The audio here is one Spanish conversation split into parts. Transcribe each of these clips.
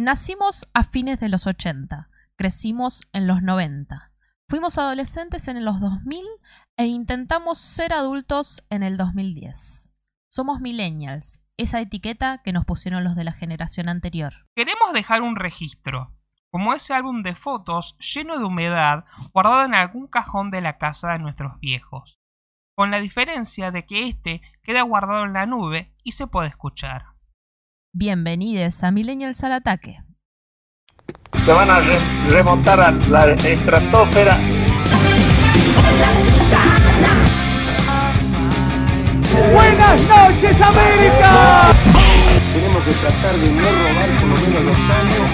Nacimos a fines de los 80, crecimos en los 90. Fuimos adolescentes en los 2000 e intentamos ser adultos en el 2010. Somos millennials, esa etiqueta que nos pusieron los de la generación anterior. Queremos dejar un registro, como ese álbum de fotos lleno de humedad guardado en algún cajón de la casa de nuestros viejos, con la diferencia de que este queda guardado en la nube y se puede escuchar. Bienvenidos a Millennials al Ataque. Se van a re- remontar a la estratosfera. Buenas noches, América. Tenemos que tratar de no robar por lo menos los años.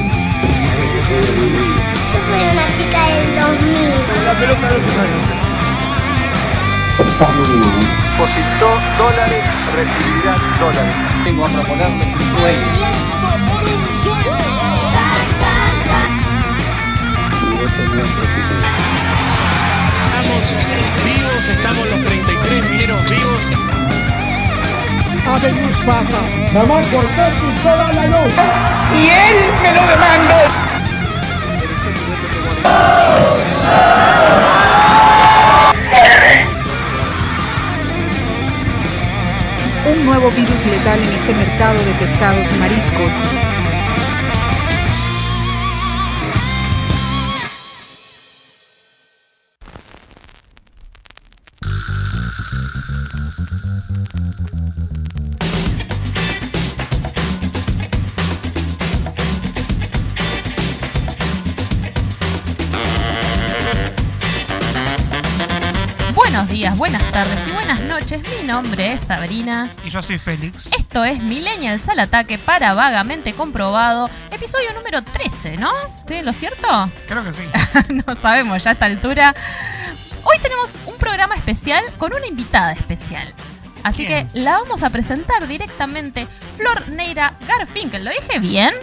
Yo soy una chica del 2000. Depositó dólares, recibirá dólares. Vengo a proponerle un sueño. Estamos vivos, estamos los 33 mineros vivos. Habemos papa. Mamá Cortés y toda la luz. Y él me lo demandó. un nuevo virus letal en este mercado de pescados y mariscos. Buenos días, buenas tardes noches. Mi nombre es Sabrina. Y yo soy Félix. Esto es Millennials al Ataque para Vagamente Comprobado, episodio número 13, ¿no? ¿Estoy en lo cierto? Creo que sí. no sabemos ya a esta altura. Hoy tenemos un programa especial con una invitada especial. Así ¿Quién? que la vamos a presentar directamente. Flor Neira Garfinkel. ¿Lo dije bien?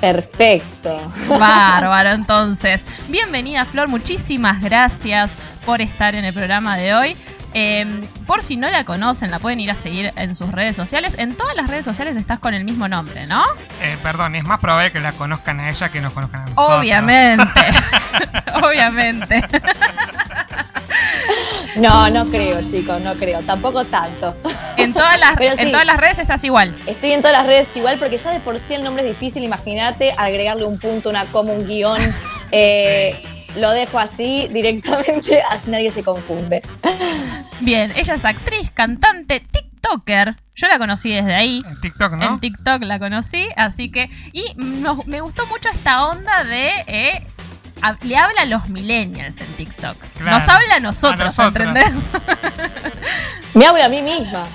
Perfecto. Bárbaro, entonces. Bienvenida, Flor. Muchísimas gracias por estar en el programa de hoy. Eh, por si no la conocen, la pueden ir a seguir en sus redes sociales. En todas las redes sociales estás con el mismo nombre, ¿no? Eh, perdón, es más probable que la conozcan a ella que nos conozcan a nosotros. Obviamente. Obviamente. No, no creo, chicos, no creo. Tampoco tanto. En todas las, sí. en todas las redes estás igual. Estoy en todas las redes igual porque ya de por sí el nombre es difícil. Imagínate agregarle un punto, una coma, un guion. Eh, lo dejo así directamente, así nadie se confunde. Bien, ella es actriz, cantante, TikToker. Yo la conocí desde ahí. En TikTok, ¿no? En TikTok la conocí, así que. Y nos- me gustó mucho esta onda de. eh, a- le habla a los millennials en TikTok. Claro. Nos habla a nosotros, A nosotros. ¿entendés? Me hablo a mí misma.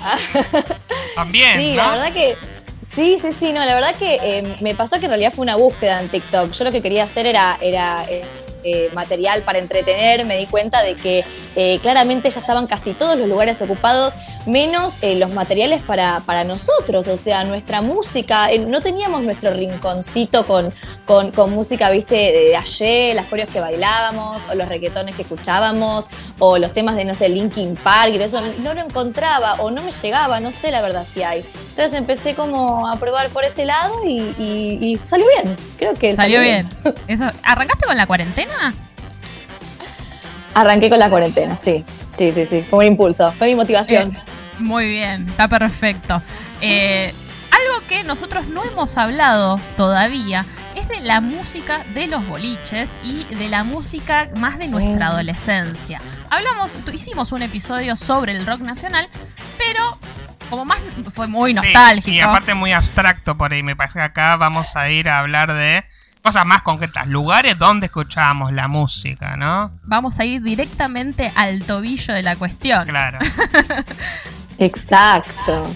También, Sí, ¿no? la verdad que. Sí, sí, sí, no, la verdad que eh, me pasó que en realidad fue una búsqueda en TikTok. Yo lo que quería hacer era, era eh, eh, material para entretener. Me di cuenta de que eh, claramente ya estaban casi todos los lugares ocupados, menos eh, los materiales para, para nosotros, o sea, nuestra música. No teníamos nuestro rinconcito con, con, con música, viste, de ayer, las coreos que bailábamos, o los reggaetones que escuchábamos, o los temas de, no sé, Linkin Park y todo eso. No lo encontraba o no me llegaba, no sé la verdad si hay. Entonces empecé como a probar por ese lado y, y- y salió bien. Creo que Salió bien. Eso, ¿Arrancaste con la cuarentena? Arranqué con la cuarentena, sí. Sí, sí, sí. Fue un impulso, fue mi motivación. Eh, muy bien, está perfecto. Eh, algo que nosotros no hemos hablado todavía es de la música de los boliches y de la música más de nuestra Mm. adolescencia. Hablamos, hicimos un episodio sobre el rock nacional, pero como más fue muy Sí, nostálgico. y aparte muy abstracto por ahí. Me parece que acá vamos a ir a hablar de cosas más concretas. Lugares donde escuchábamos la música, ¿no? Vamos a ir directamente al tobillo de la cuestión. Claro. Exacto.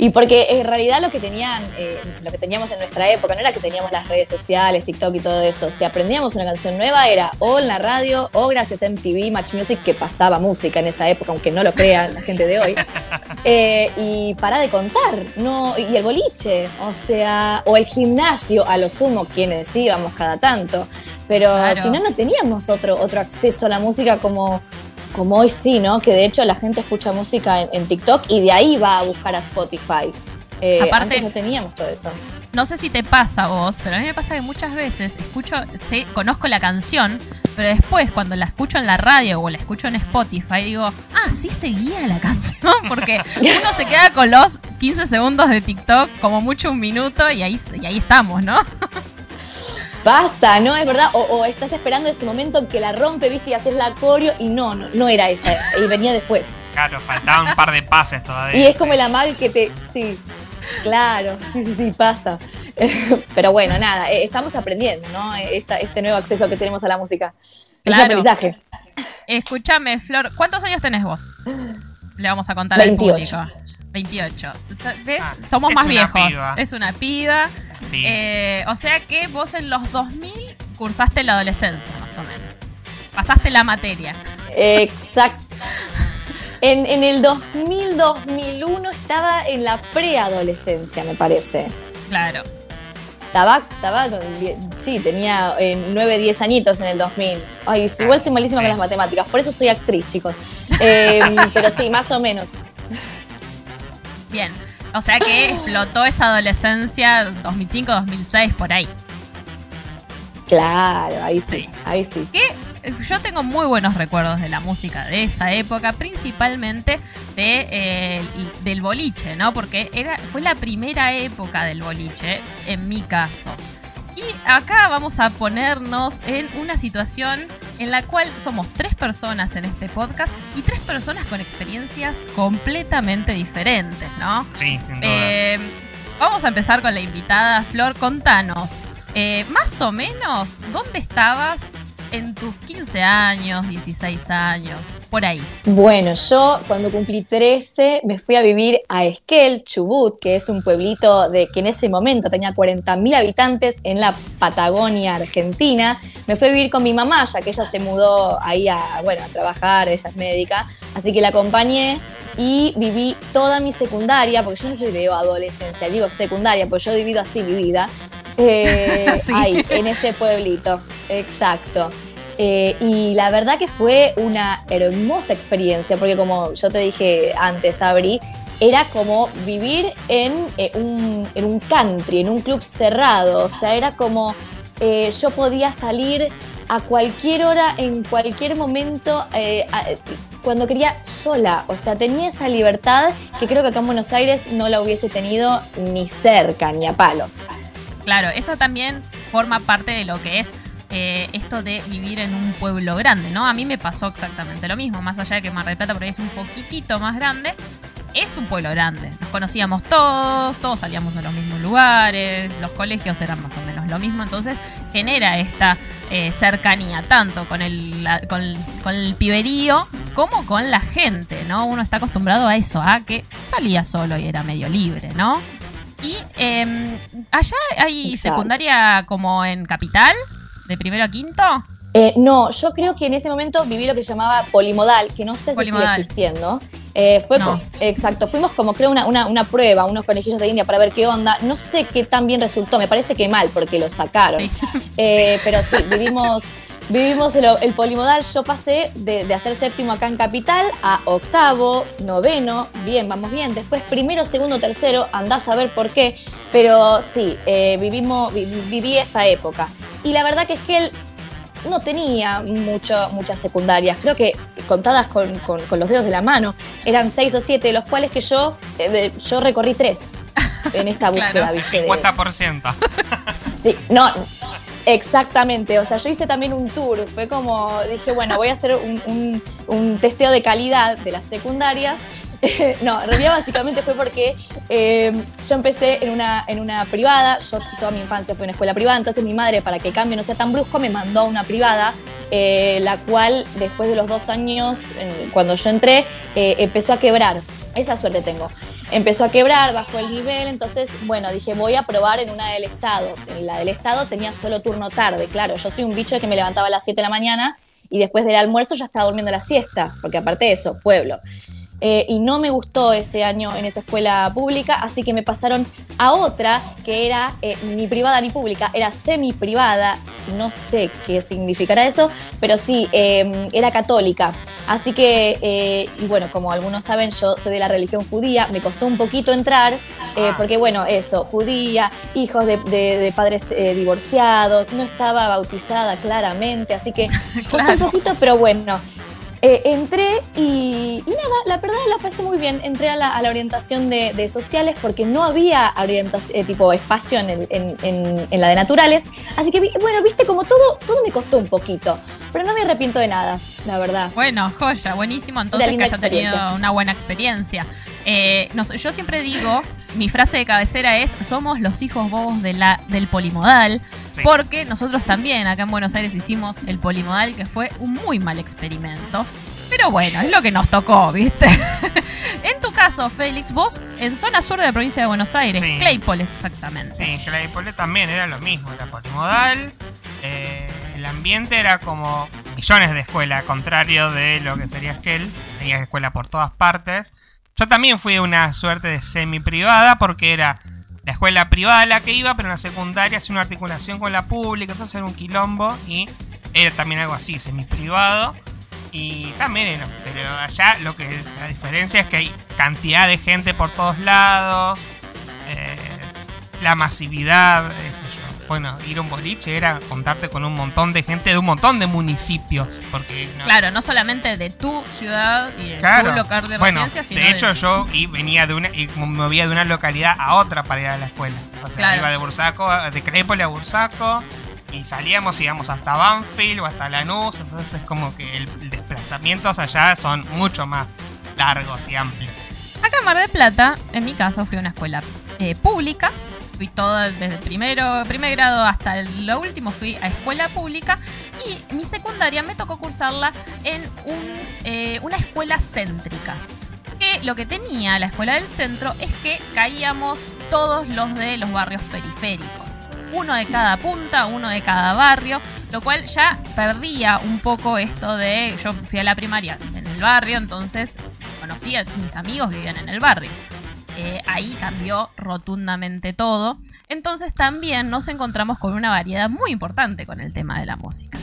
Y porque en realidad lo que tenían, eh, lo que teníamos en nuestra época, no era que teníamos las redes sociales, TikTok y todo eso. Si aprendíamos una canción nueva era o en la radio o gracias a MTV, Match Music, que pasaba música en esa época, aunque no lo crean la gente de hoy. Eh, y para de contar, no, y el boliche, o sea, o el gimnasio, a lo sumo, quienes íbamos cada tanto. Pero Claro. si no, no teníamos otro, otro acceso a la música como, como hoy sí, ¿no? Que de hecho la gente escucha música en, en TikTok y de ahí va a buscar a Spotify. Eh, Aparte- antes no teníamos todo eso. No sé si te pasa a vos, pero a mí me pasa que muchas veces escucho, sé, conozco la canción, pero después cuando la escucho en la radio o la escucho en Spotify, digo, ah, sí seguía la canción, porque uno se queda con los 15 segundos de TikTok, como mucho un minuto, y ahí, y ahí estamos, ¿no? Pasa, ¿no? Es verdad. O, o estás esperando ese momento en que la rompe, viste, y haces la coreo, y no, no, no era esa, y venía después. Claro, faltaban un par de pases todavía. Y es como el amal que te. Sí, claro, sí, sí, sí, pasa. Pero bueno, nada, eh, estamos aprendiendo, ¿no? Esta, este nuevo acceso que tenemos a la música. Es Claro. aprendizaje. Escúchame, Flor, ¿cuántos años tenés vos? Le vamos a contar 28. al público. 28. ¿Ves? Ah, Somos es más una viejos. piba. Es una piba. Sí. Eh, o sea que vos en los 2000 cursaste la adolescencia, más o menos. Pasaste la materia. Exacto. En, en el 2000-2001 estaba en la preadolescencia, me parece. Claro. Estaba, estaba con sí, tenía 9, 10 añitos en el 2000. Ay, igual soy malísima con las matemáticas, por eso soy actriz, chicos. Eh, pero sí, más o menos. Bien. O sea que explotó esa adolescencia 2005, 2006, por ahí. Claro, ahí sí, Sí. ahí sí. Que eh, yo tengo muy buenos recuerdos de la música de esa época, principalmente de, eh, el- del boliche, ¿no? Porque era, fue la primera época del boliche, en mi caso. Y acá vamos a ponernos en una situación en la cual somos tres personas en este podcast y tres personas con experiencias completamente diferentes, ¿no? Sí, sin duda. Eh, vamos a empezar con la invitada. Flor, contanos, eh, más o menos, ¿dónde estabas en tus 15 años, 16 años? Por ahí. Bueno, yo cuando cumplí 13 me fui a vivir a Esquel, Chubut, que es un pueblito de que en ese momento tenía 40.000 habitantes en la Patagonia, Argentina. Me fui a vivir con mi mamá, ya que ella se mudó ahí a, bueno, a trabajar, ella es médica, así que la acompañé y viví toda mi secundaria, porque yo no sé si adolescencia, digo secundaria, porque yo divido así mi vida, eh, Sí. ahí, en ese pueblito, exacto. Eh, y la verdad que fue una hermosa experiencia, porque como yo te dije antes, Abri, era como vivir en, eh, un, en un country, en un club cerrado. O sea, era como eh, yo podía salir a cualquier hora, en cualquier momento, eh, a- cuando quería sola. O sea, tenía esa libertad que creo que acá en Buenos Aires no la hubiese tenido ni cerca, ni a palos. Claro, eso también forma parte de lo que es eh, esto de vivir en un pueblo grande, ¿no? A mí me pasó exactamente lo mismo, más allá de que Mar del Plata por ahí es un poquitito más grande, es un pueblo grande. Nos conocíamos todos, todos salíamos a los mismos lugares, los colegios eran más o menos lo mismo, entonces genera esta eh, cercanía tanto con el, la- con, con el piberío como con la gente, ¿no? Uno está acostumbrado a eso, a que salía solo y era medio libre, ¿no? Y eh, allá hay Exacto. secundaria como en capital, de primero a quinto. Eh, no, yo creo que en ese momento viví lo que se llamaba polimodal, que no sé si Polimodal. sigue existiendo. Eh, fue No. exacto, fuimos como creo una, una, una prueba, unos conejillos de India para ver qué onda. No sé qué tan bien resultó, me parece que mal porque lo sacaron. Sí. Eh, Pero sí, vivimos, vivimos el, el polimodal. Yo pasé de, de hacer séptimo acá en Capital a octavo, noveno, bien, vamos bien. Después primero, segundo, tercero, andás a ver por qué. Pero sí, eh, vivimos, vi- viví esa época. Y la verdad que es que él no tenía mucho, muchas secundarias, creo que contadas con, con- con los dedos de la mano, eran seis o siete, de los cuales que yo, eh, yo recorrí tres en esta búsqueda, Claro. El ¿viste? de- 50%. Sí, no, exactamente. O sea, yo hice también un tour. Fue como, dije, bueno, voy a hacer un, un- un testeo de calidad de las secundarias. no, en realidad básicamente fue porque eh, yo empecé en una, en una privada. Yo toda mi infancia fue en una escuela privada. Entonces mi madre, para que el cambio no sea tan brusco, me mandó a una privada. eh, la cual después de los dos años, eh, cuando yo entré, empezó a quebrar. Esa suerte tengo empezó a quebrar, bajó el nivel, entonces, bueno, dije, voy a probar en una del Estado. En la del Estado tenía solo turno tarde, claro, yo soy un bicho que me levantaba a las 7 de la mañana y después del almuerzo ya estaba durmiendo la siesta, porque aparte de eso, pueblo. Eh, y no me gustó ese año en esa escuela pública, así que me pasaron a otra que era eh, ni privada ni pública, era semi privada, no sé qué significará eso, pero sí, eh, era católica. Así que, eh, y bueno, como algunos saben, yo soy de la religión judía, me costó un poquito entrar, eh, porque bueno, eso, judía, hijos de, de- de padres divorciados, no estaba bautizada claramente, así que costó un poquito, pero bueno. Eh, entré y, y nada, la verdad la pasé muy bien. Entré a la, a la orientación de, de sociales porque no había orientación, eh, tipo espacio en, el- en- en- en la de naturales. Así que, bueno, viste, como todo, todo me costó un poquito. Pero no me arrepiento de nada, la verdad. Bueno, joya, buenísimo. Entonces que haya tenido una buena experiencia. Eh, no yo siempre digo, mi frase de cabecera es, somos los hijos bobos de la, del polimodal, Sí. porque nosotros también acá en Buenos Aires hicimos el polimodal, que fue un muy mal experimento. Pero bueno, es lo que nos tocó, ¿viste? en tu caso, Félix, vos en zona sur de la provincia de Buenos Aires, Sí. Claypole exactamente. Sí, Claypole también era lo mismo, era polimodal. eh, el ambiente era como millones de escuelas, contrario de lo que sería Esquel. Tenía escuela por todas partes. Yo también fui una suerte de semi privada porque era la escuela privada la que iba, pero en la secundaria hacía una articulación con la pública, entonces era un quilombo y era también algo así, semi privado. Y también pero allá lo que la diferencia es que hay cantidad de gente por todos lados, eh, la masividad, yo. Bueno, ir a un boliche era contarte con un montón de gente de un montón de municipios, porque no- Claro, no solamente de tu ciudad y de Claro. tu lugar de bueno, residencia, sino de hecho yo y venía de una y me movía de una localidad a otra para ir a la escuela. O sea, Claro. iba de Bursaco, de Crépole a Bursaco y salíamos íbamos hasta Banfield o hasta Lanús, entonces es como que el, el desplazamientos allá son mucho más largos y amplios. Acá en Mar del Plata, en mi caso, fui a una escuela eh, pública. Fui toda desde primero, primer grado hasta lo último fui a escuela pública y mi secundaria me tocó cursarla en eh, una escuela céntrica. Que lo que tenía la escuela del centro es que caíamos todos los de los barrios periféricos. Uno de cada punta, uno de cada barrio, lo cual ya perdía un poco esto de. Yo fui a la primaria en el barrio, entonces conocía, mis amigos vivían en el barrio. Eh, ahí cambió rotundamente todo. Entonces también nos encontramos con una variedad muy importante con el tema de la música.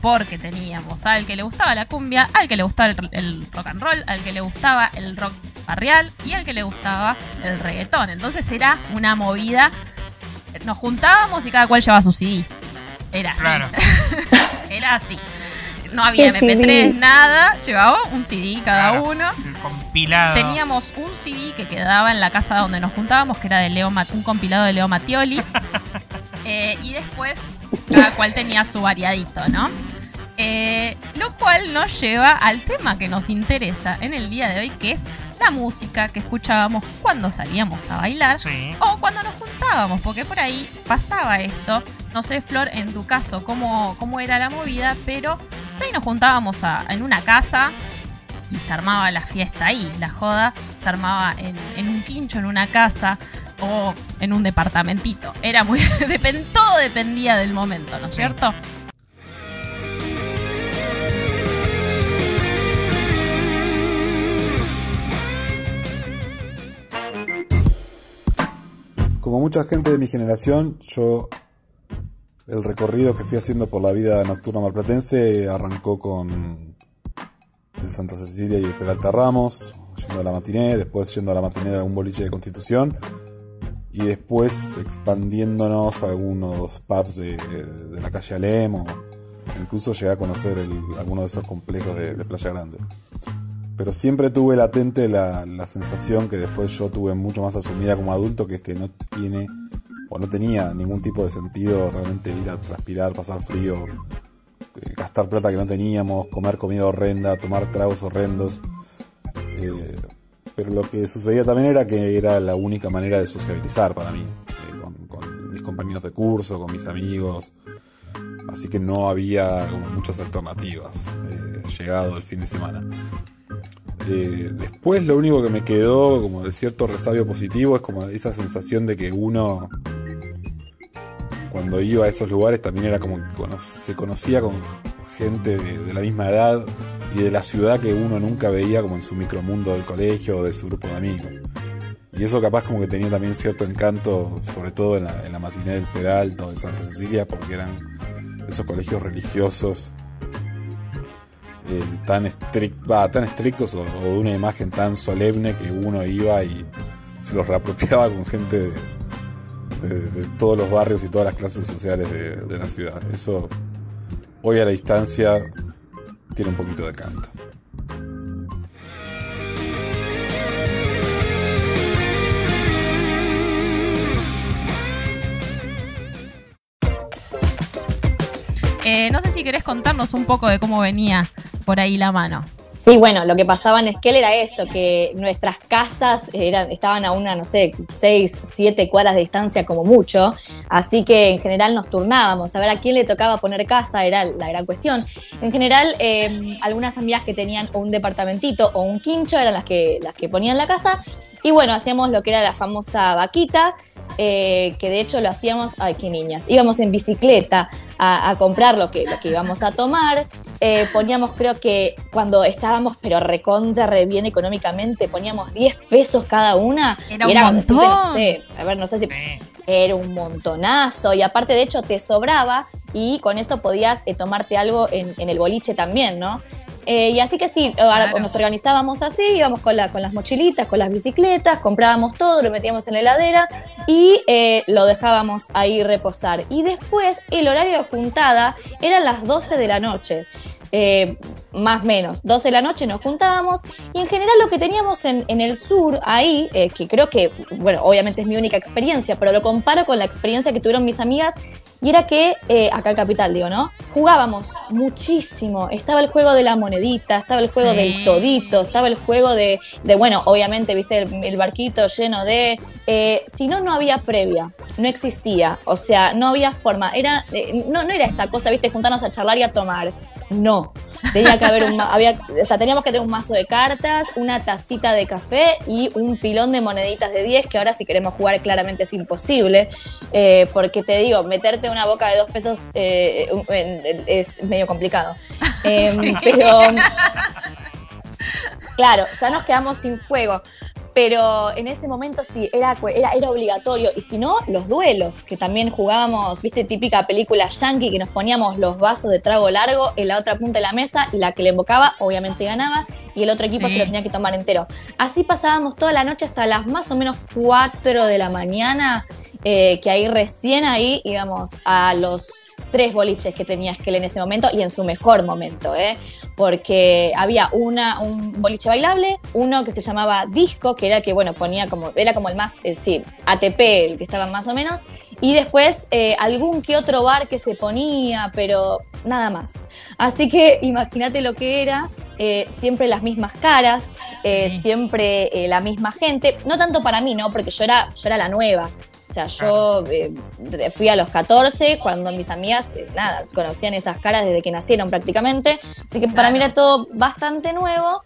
Porque teníamos al que le gustaba la cumbia, al que le gustaba el, el rock and roll, al que le gustaba el rock barrial y al que le gustaba el reggaetón. Entonces era una movida. Nos juntábamos y cada cual llevaba su CD. Era así. Claro. Era así. No había ¿Qué MP3, CD? cada llevaba un CD cada Claro. uno. El compilado. Teníamos un CD que quedaba en la casa donde nos juntábamos, que era de Leo Ma- un compilado de Leo Mattioli. Eh, y después cada cual tenía su variadito, ¿no? Eh, lo cual nos lleva al tema que nos interesa en el día de hoy, que es la música que escuchábamos cuando salíamos a bailar Sí. o cuando nos juntábamos, porque por ahí pasaba esto. No sé, Flor, en tu caso, cómo, cómo era la movida, pero ahí nos juntábamos a- en una casa y se armaba la fiesta ahí. La joda se armaba en, en un quincho, en una casa o en un departamentito. Era muy. todo dependía del momento, ¿no es Sí. cierto? Como mucha gente de mi generación, yo el recorrido que fui haciendo por la vida nocturna marplatense arrancó con de Santa Cecilia y Peralta Ramos, yendo a la matiné, después yendo a la matiné a un boliche de Constitución y después expandiéndonos a algunos pubs de, de la calle Alem o incluso llegué a conocer el, alguno de esos complejos de, de Playa Grande. Pero siempre tuve latente la, la sensación que después yo tuve mucho más asumida como adulto, que es que no tiene o no tenía ningún tipo de sentido realmente ir a transpirar, pasar frío, eh, gastar plata que no teníamos, comer comida horrenda, tomar tragos horrendos. Eh, pero lo que sucedía también era que era la única manera de sociabilizar para mí, eh, con, mis compañeros de curso, con mis amigos. Así que no había muchas alternativas llegado el fin de semana. Después lo único que me quedó como de cierto resabio positivo es como esa sensación de que uno cuando iba a esos lugares también era como que se conocía con gente de, la misma edad y de la ciudad que uno nunca veía como en su micromundo del colegio o de su grupo de amigos. Y eso capaz como que tenía también cierto encanto, sobre todo en la, matiné del Peralto, de Santa Cecilia, porque eran esos colegios religiosos eh, tan, estric- va, tan estrictos o, o de una imagen tan solemne que uno iba y se los reapropiaba con gente de, de- todos los barrios y todas las clases sociales de, de la ciudad. Eso hoy a la distancia tiene un poquito de canto. Eh, no sé si querés contarnos un poco de cómo venía por ahí la mano. Sí, bueno, lo que pasaba en Esquel era eso, que nuestras casas eran, estaban a una, no sé, seis, siete cuadras de distancia como mucho, así que en general nos turnábamos, a ver a quién le tocaba poner casa era la gran cuestión. En general, eh, algunas amigas que tenían un departamentito o un quincho eran las que, las que ponían la casa, y bueno, hacíamos lo que era la famosa vaquita, eh, que de hecho lo hacíamos, ay, qué niñas, íbamos en bicicleta a, a comprar lo que, lo que íbamos a tomar, eh, poníamos creo que cuando estábamos pero recontra, re bien económicamente, poníamos 10 pesos cada una. Era y un era, montón. no sé, a ver, no sé si era un montonazo y aparte de hecho te sobraba y con eso podías eh, tomarte algo en, en el boliche también, ¿no? Eh, y así que sí, ahora Claro. nos organizábamos así, íbamos con, la, con las mochilitas, con las bicicletas, comprábamos todo, lo metíamos en la heladera y eh, lo dejábamos ahí reposar. Y después el horario de juntada era las 12 de la noche. Eh, más o menos, 12 de la noche nos juntábamos y en general lo que teníamos en, en el sur ahí, eh, que creo que, bueno, obviamente es mi única experiencia, pero lo comparo con la experiencia que tuvieron mis amigas y era que, eh, acá en Capital digo, ¿no? Jugábamos muchísimo, estaba el juego de la monedita, estaba el juego Sí. del todito, estaba el juego de, de bueno, obviamente, viste, el, el barquito lleno de... eh, si no, no había previa, no existía, o sea, no había forma, era, eh, no, no era esta cosa, viste, juntarnos a charlar y a tomar, no. Tenía que haber un, había, o sea, teníamos que tener un mazo de cartas, una tacita de café y un pilón de moneditas de 10, que ahora si queremos jugar claramente es imposible, eh, porque te digo, meterte una boca de dos pesos eh, es medio complicado. Em, Pero, claro, ya nos quedamos sin juego. Pero en ese momento sí, era, era, era obligatorio. Y si no, los duelos, que también jugábamos, viste, típica película yankee, que nos poníamos los vasos de trago largo en la otra punta de la mesa y la que le embocaba, obviamente ganaba, y el otro equipo Sí. se lo tenía que tomar entero. Así pasábamos toda la noche hasta las más o menos 4 de la mañana, eh, que ahí recién ahí íbamos a los tres boliches que tenía Esquel en ese momento y en su mejor momento, ¿eh? porque había una, un boliche bailable, uno que se llamaba Disco, que era el que, bueno, ponía como, era como el más, eh, sí, ATP, el que estaba más o menos, y después eh, algún que otro bar que se ponía, pero nada más. Así que imagínate lo que era, eh, siempre las mismas caras, Sí. siempre la misma gente, no tanto para mí, ¿no? Porque yo era, yo era la nueva. O sea, yo eh, fui a los 14 cuando mis amigas, eh, nada, conocían esas caras desde que nacieron prácticamente. Así que para mí era todo bastante nuevo.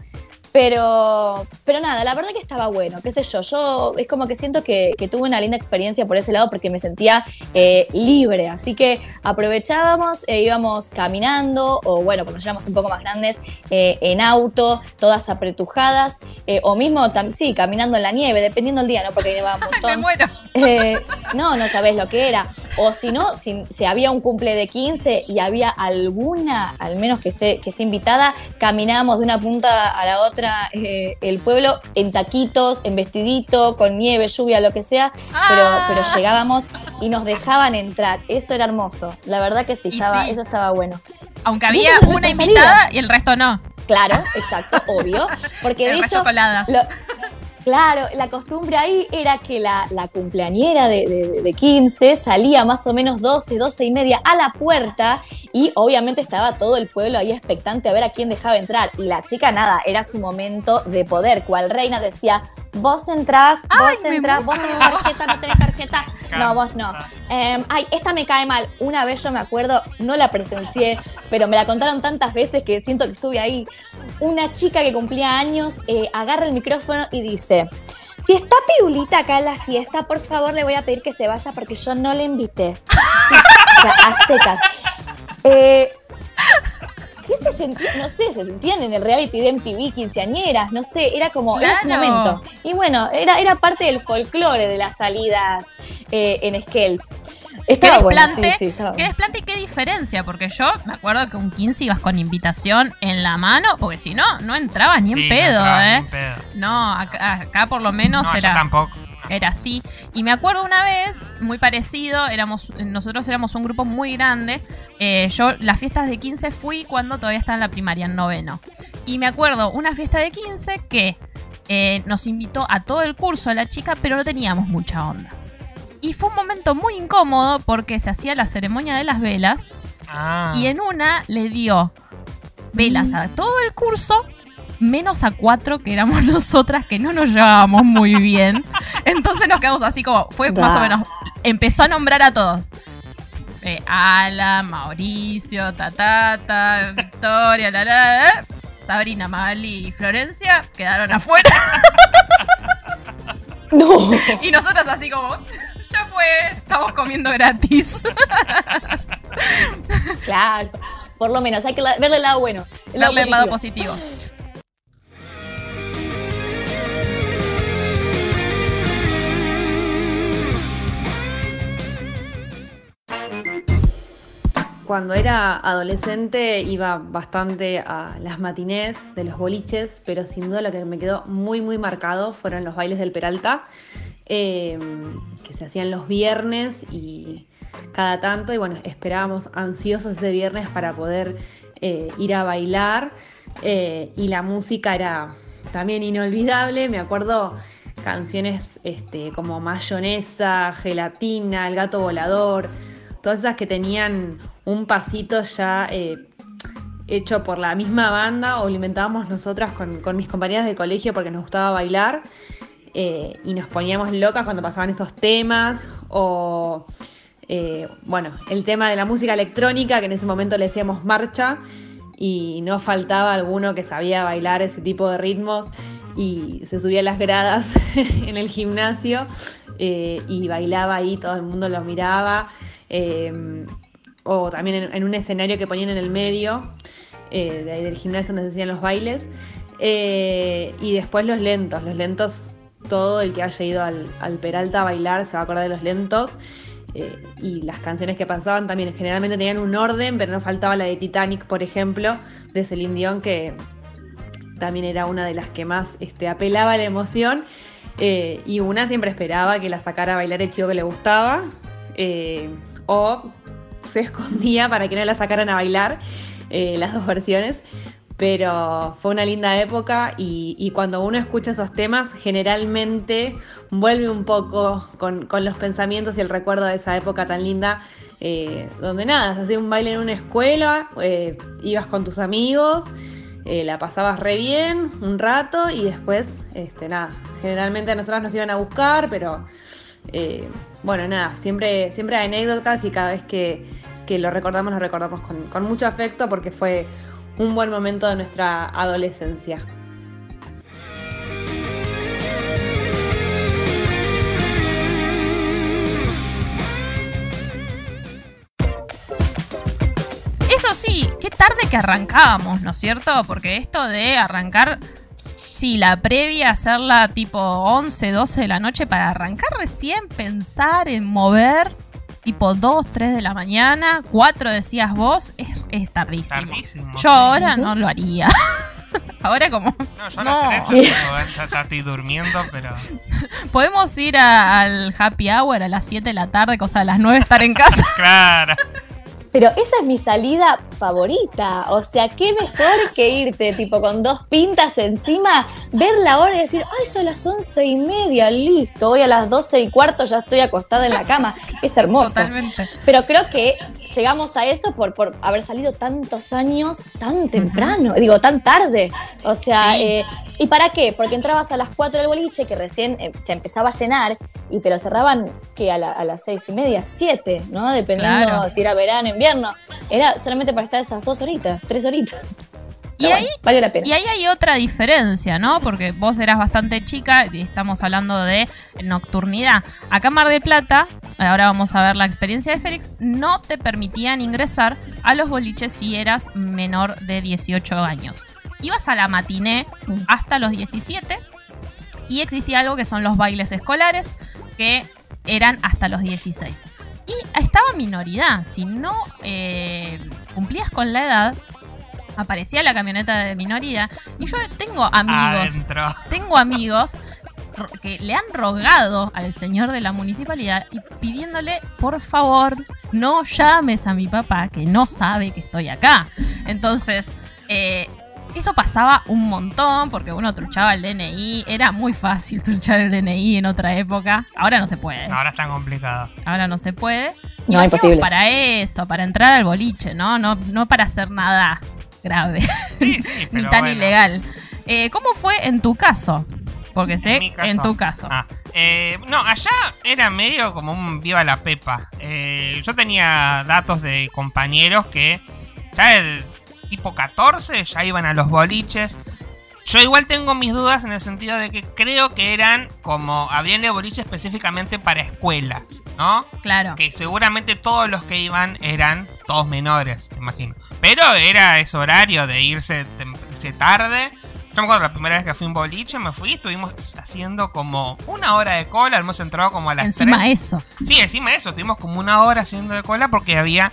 Pero, pero nada, la verdad que estaba bueno, qué sé yo, yo es como que siento que, que tuve una linda experiencia por ese lado porque me sentía eh, libre, así que aprovechábamos e íbamos caminando o bueno, cuando ya éramos un poco más grandes, eh, en auto, todas apretujadas eh, o mismo, sí, caminando en la nieve, dependiendo del día, ¿no? Porque llevaba un Me montón. muero. Eh, no, no sabés lo que era. O si no, si, si había un cumple de 15 y había alguna, al menos que esté, que esté invitada, caminábamos de una punta a la otra eh, el pueblo en taquitos, en vestidito, con nieve, lluvia, lo que sea, pero, Ah. pero llegábamos y nos dejaban entrar. Eso era hermoso. La verdad que sí, estaba, sí. eso estaba bueno. Aunque había una invitada y el resto no. Claro, exacto, obvio. Porque de El hecho, coladas. lo- claro, la costumbre ahí era que la, la cumpleañera de, de- de 15 salía más o menos 12, 12 y media a la puerta y obviamente estaba todo el pueblo ahí expectante a ver a quién dejaba entrar. Y la chica, nada, era su momento de poder. Cual reina decía, vos entrás, vos Ay, entrás, vos tenés tarjeta, no tenés tarjeta. No, vos no. Em, ay, esta me cae mal. Una vez yo me acuerdo, no la presencié, pero me la contaron tantas veces que siento que estuve ahí. Una chica que cumplía años eh, agarra el micrófono y dice: Si está Pirulita acá en la fiesta, por favor le voy a pedir que se vaya porque yo no le invité. O sea, a secas. Eh, ¿Qué se sentí- no sé, se sentían en el reality de MTV quinceañeras, no sé, era como, era su Claro. momento. Y bueno, era, era parte del folclore de las salidas eh, en Esquel. ¿Qué Estaba bueno, desplante? sí, sí, estaba ¿Qué desplante y qué diferencia? Porque yo me acuerdo que un 15 ibas con invitación en la mano, porque si no, no entrabas ni Sí, en no pedo, ni ¿eh? en pedo. No, acá, acá por lo menos No, yo era, tampoco. era así. Y me acuerdo una vez, muy parecido, éramos, nosotros éramos un grupo muy grande. Eh, yo las fiestas de 15 fui cuando todavía estaba en la primaria, en noveno. Y me acuerdo una fiesta de 15 que eh, nos invitó a todo el curso a la chica, pero no teníamos mucha onda. Y fue un momento muy incómodo porque se hacía la ceremonia de las velas Ah. y en una le dio velas a todo el curso, menos a cuatro que éramos nosotras que no nos llevábamos muy bien. Entonces nos quedamos así como, fue más o menos, empezó a nombrar a todos. Eh, Ala, Mauricio, Tatata, Victoria, la, la, la. Sabrina, Magali y Florencia quedaron afuera. No. Y nosotros así como, ya fue, estamos comiendo gratis. Claro. Por lo menos, hay que verle el lado bueno. El lado Darle el lado positivo. positivo. Cuando era adolescente iba bastante a las matinés de los boliches, pero sin duda lo que me quedó muy muy marcado fueron los bailes del Peralta, eh, que se hacían los viernes y cada tanto, y bueno, esperábamos ansiosos ese viernes para poder eh, ir a bailar, eh, y la música era también inolvidable, me acuerdo canciones este, como Mayonesa, Gelatina, El Gato Volador, todas esas que tenían un pasito ya eh, hecho por la misma banda o lo inventábamos nosotras con, con mis compañeras de colegio porque nos gustaba bailar eh, y nos poníamos locas cuando pasaban esos temas o eh, bueno, el tema de la música electrónica que en ese momento le decíamos marcha y no faltaba alguno que sabía bailar ese tipo de ritmos y se subía a las gradas en el gimnasio eh, y bailaba ahí, todo el mundo lo miraba. eh, o también en, un escenario que ponían en el medio de ahí del gimnasio donde se hacían los bailes. Y después los lentos, los lentos, todo el que haya ido al, al Peralta a bailar se va a acordar de los lentos. Eh, y las canciones que pasaban también generalmente tenían un orden, pero no faltaba la de Titanic, por ejemplo, de Celine Dion, que también era una de las que más este, apelaba a la emoción. Eh, y una siempre esperaba que la sacara a bailar el chico que le gustaba. eh, o se escondía para que no la sacaran a bailar, las dos versiones. Pero fue una linda época y, cuando uno escucha esos temas, generalmente vuelve un poco con, los pensamientos y el recuerdo de esa época tan linda, eh, donde nada, se hacía un baile en una escuela, eh, ibas con tus amigos, eh, la pasabas re bien un rato y después, este, nada, generalmente a nosotros nos iban a buscar, pero bueno, nada, siempre, siempre hay anécdotas y cada vez que, que lo recordamos, lo recordamos con mucho afecto porque fue un buen momento de nuestra adolescencia. Eso sí, qué tarde que arrancábamos, ¿no es cierto? Porque esto de arrancar, sí, la previa, hacerla tipo 11, 12 de la noche para arrancar recién, pensar en mover, tipo 2, 3 de la mañana, 4 decías vos, es, es tardísimo. Tardísimo, Yo ahora no lo haría. ahora como... No, yo a No. las tres ya, ya- ya estoy durmiendo, pero. Podemos ir a- al happy hour a las 7 de la tarde, cosa de las 9 estar en casa. Claro. Pero esa es mi salida favorita. O sea, qué mejor que irte, tipo, con dos pintas encima, ver la hora y decir, ay, son las once y media, listo, hoy a las doce y cuarto ya estoy acostada en la cama. Es hermoso. Totalmente. Pero creo que llegamos a eso por, por haber salido tantos años tan temprano, digo, tan tarde. O sea, Sí. eh, ¿y para qué? Porque entrabas a las 4 del boliche, que recién eh, se empezaba a llenar, y te lo cerraban, que a, la- a las seis y media, 7, ¿no? Dependiendo Claro. si era verano, invierno. Era solamente para estar esas dos horitas, tres horitas. Pero Y bueno, ahí- vale la pena. Y ahí hay otra diferencia, ¿no? Porque vos eras bastante chica y estamos hablando de nocturnidad. Acá en Mar del Plata, ahora vamos a ver la experiencia de Félix, no te permitían ingresar a los boliches si eras menor de 18 años. Ibas a la matiné hasta los 17 y existía algo que son los bailes escolares que eran hasta los 16. Y estaba minoridad, si no eh, cumplías con la edad, aparecía la camioneta de minoría y yo tengo amigos, Adentro. tengo amigos que le han rogado al señor de la municipalidad y pidiéndole, por favor, no llames a mi papá que no sabe que estoy acá. Entonces, eh, eso pasaba un montón porque uno truchaba el DNI, era muy fácil truchar el DNI en otra época, ahora no se puede. No, ahora es tan complicado. Ahora no se puede. No, lo hacíamos imposible. para eso, para entrar al boliche, ¿no? No, no para hacer nada grave, Sí, sí, ni tan bueno. ilegal. Eh, ¿Cómo fue en tu caso? Porque sé, En mi caso. en tu caso. Ah, eh, no, allá era medio como un viva la pepa. Eh, yo tenía datos de compañeros que ya el tipo 14 ya iban a los boliches. Yo igual tengo mis dudas en el sentido de que creo que eran como, habían de boliche específicamente para escuelas, ¿no? Claro. Que seguramente todos los que iban eran todos menores, me imagino. Pero era ese horario de irse, tarde. Yo me acuerdo la primera vez que fui a un boliche, me fui, estuvimos haciendo como una hora de cola, hemos entrado como a las Encima 3. eso. Sí, encima eso, tuvimos como una hora haciendo de cola porque había.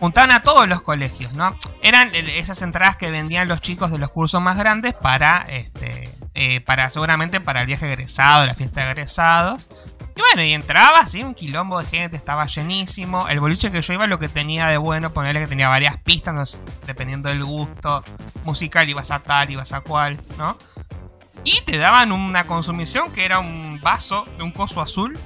Juntaban a todos los colegios, ¿no? Eran eh, esas entradas que vendían los chicos de los cursos más grandes para, este, eh, para seguramente para el viaje egresado, la fiesta de egresados. Y bueno, y entraba así, un quilombo de gente, estaba llenísimo. El boliche que yo iba lo que tenía de bueno, ponerle que tenía varias pistas, dependiendo del gusto musical, ibas a tal, ibas a cual, ¿no? Y te daban una consumición que era un vaso de un coso azul.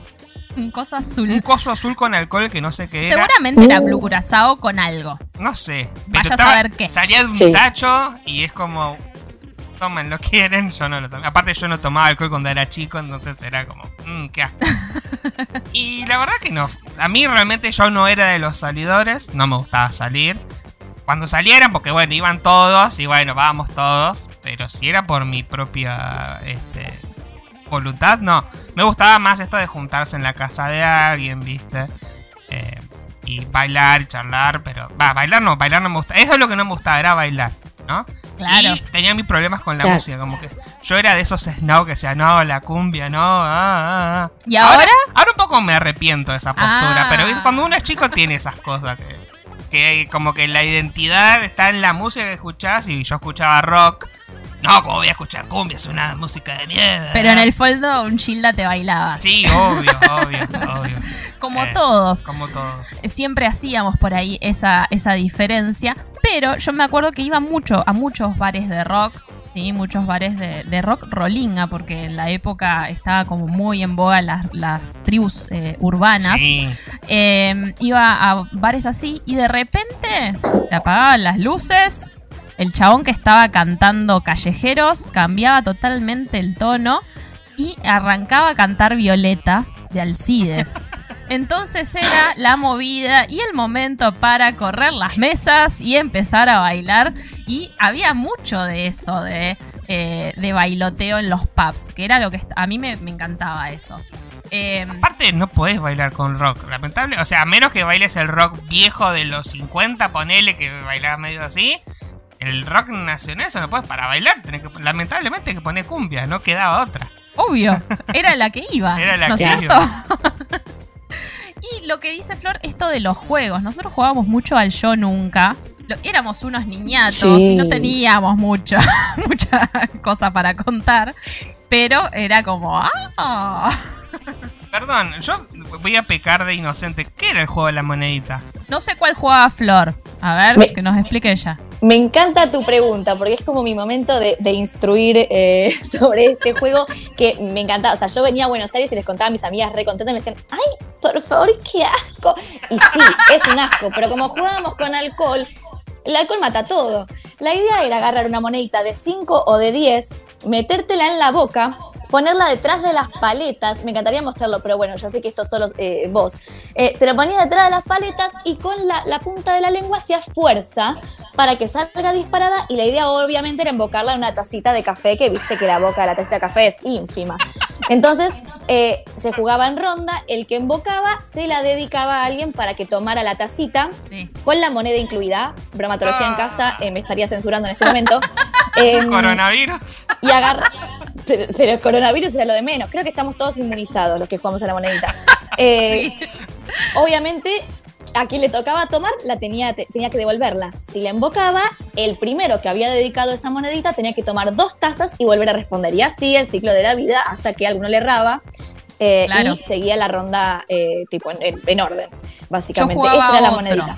Un coso azul. Un coso azul con alcohol que no sé qué era. Seguramente era Blue Curazao con algo. No sé. Vaya a estaba- saber qué. Salía de un Sí. tacho y es como. Tomen, lo quieren, yo no lo tomé. Aparte, yo no tomaba alcohol cuando era chico, entonces era como. Mmm, qué asco. y la verdad que no. A mí realmente yo no era de los salidores, no me gustaba salir. Cuando salieran, porque bueno, iban todos y bueno, vamos todos. Pero si era por mi propia este, voluntad, no. Me gustaba más esto de juntarse en la casa de alguien, ¿viste? Eh, y bailar y charlar, pero. Va, bailar no, bailar no me gusta. Eso es lo que no me gustaba, era bailar, ¿no? Claro. Y tenía mis problemas con la Claro. música, como que yo era de esos snow que decía, no, la cumbia, no, ah, ah, ah". ¿Y ahora? Ahora un poco me arrepiento de esa postura, Ah. pero ¿viste? cuando uno es chico tiene esas cosas que, que como que la identidad está en la música que escuchás y yo escuchaba rock. No, como voy a escuchar cumbia, es una música de mierda. Pero en el fondo un Gilda te bailaba. Sí, obvio, obvio, obvio. Como Eh, todos. Como todos. Siempre hacíamos por ahí esa, esa diferencia. Pero yo me acuerdo que iba mucho a muchos bares de rock. Sí, muchos bares de, de rock rolinga, porque en la época estaba como muy en boga las, las tribus eh, urbanas. Sí. Eh, iba a bares así y de repente se apagaban las luces. El chabón que estaba cantando callejeros cambiaba totalmente el tono y arrancaba a cantar Violeta de Alcides. Entonces era la movida y el momento para correr las mesas y empezar a bailar. Y había mucho de eso, de, eh, de bailoteo en los pubs, que era lo que a mí me, me encantaba eso. Eh, Aparte, no podés bailar con rock, lamentable. O sea, a menos que bailes el rock viejo de los 50, ponele que bailaba medio así. El rock nacional, eso no puedes para bailar. Tenés que, lamentablemente, hay que poner cumbia, no quedaba otra. Obvio, era la que iba. Era la ¿no es que cierto? iba. y lo que dice Flor, esto de los juegos. Nosotros jugábamos mucho al yo nunca. Lo- éramos unos niñatos Sí. y no teníamos mucho, mucha cosa para contar. Pero era como, ¡ah! Perdón, yo voy a pecar de inocente. ¿Qué era el juego de la monedita? No sé cuál jugaba Flor. A ver, Me- que nos explique ella. Me encanta tu pregunta porque es como mi momento de, instruir eh, sobre este juego que me encantaba. O sea, yo venía a Buenos Aires y les contaba a mis amigas re contentas y me decían, ¡ay, por favor, qué asco! Y sí, es un asco, pero como jugábamos con alcohol, el alcohol mata todo. La idea era agarrar una monedita de 5 o de 10, metértela en la boca, ponerla detrás de las paletas. Me encantaría mostrarlo, pero bueno, ya sé que esto solo eh, vos. Eh, te lo ponías detrás de las paletas y con la, la punta de la lengua hacías fuerza para que salga disparada y la idea obviamente era embocarla en una tacita de café, que viste que la boca de la tacita de café es ínfima. Entonces eh, se jugaba en ronda, el que embocaba se la dedicaba a alguien para que tomara la tacita Sí. con la moneda incluida. Bromatología en casa, eh, me estaría censurando en este momento. Em, Coronavirus. y agarra. Pero, pero el coronavirus era lo de menos. Creo que estamos todos inmunizados los que jugamos a la monedita. Eh, Obviamente, a quien le tocaba tomar, la tenía, te- tenía que devolverla. Si la embocaba, el primero que había dedicado esa monedita tenía que tomar dos tazas y volver a responder. Y así el ciclo de la vida hasta que alguno le erraba. eh, Claro. Y seguía la ronda eh, tipo en, en- en orden, básicamente. Esa era la otro. monedita.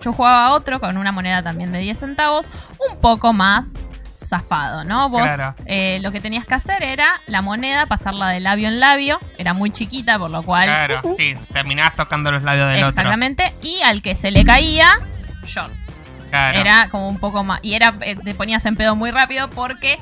Yo jugaba otro con una moneda también de 10 centavos, un poco más zafado, ¿no? Vos Claro. eh, lo que tenías que hacer era la moneda, pasarla de labio en labio, era muy chiquita, por lo cual... Claro, sí, terminabas tocando los labios del Exactamente, y al que se le caía, shot. otro. Claro. Era como un poco más. Y era eh, te ponías en pedo muy rápido porque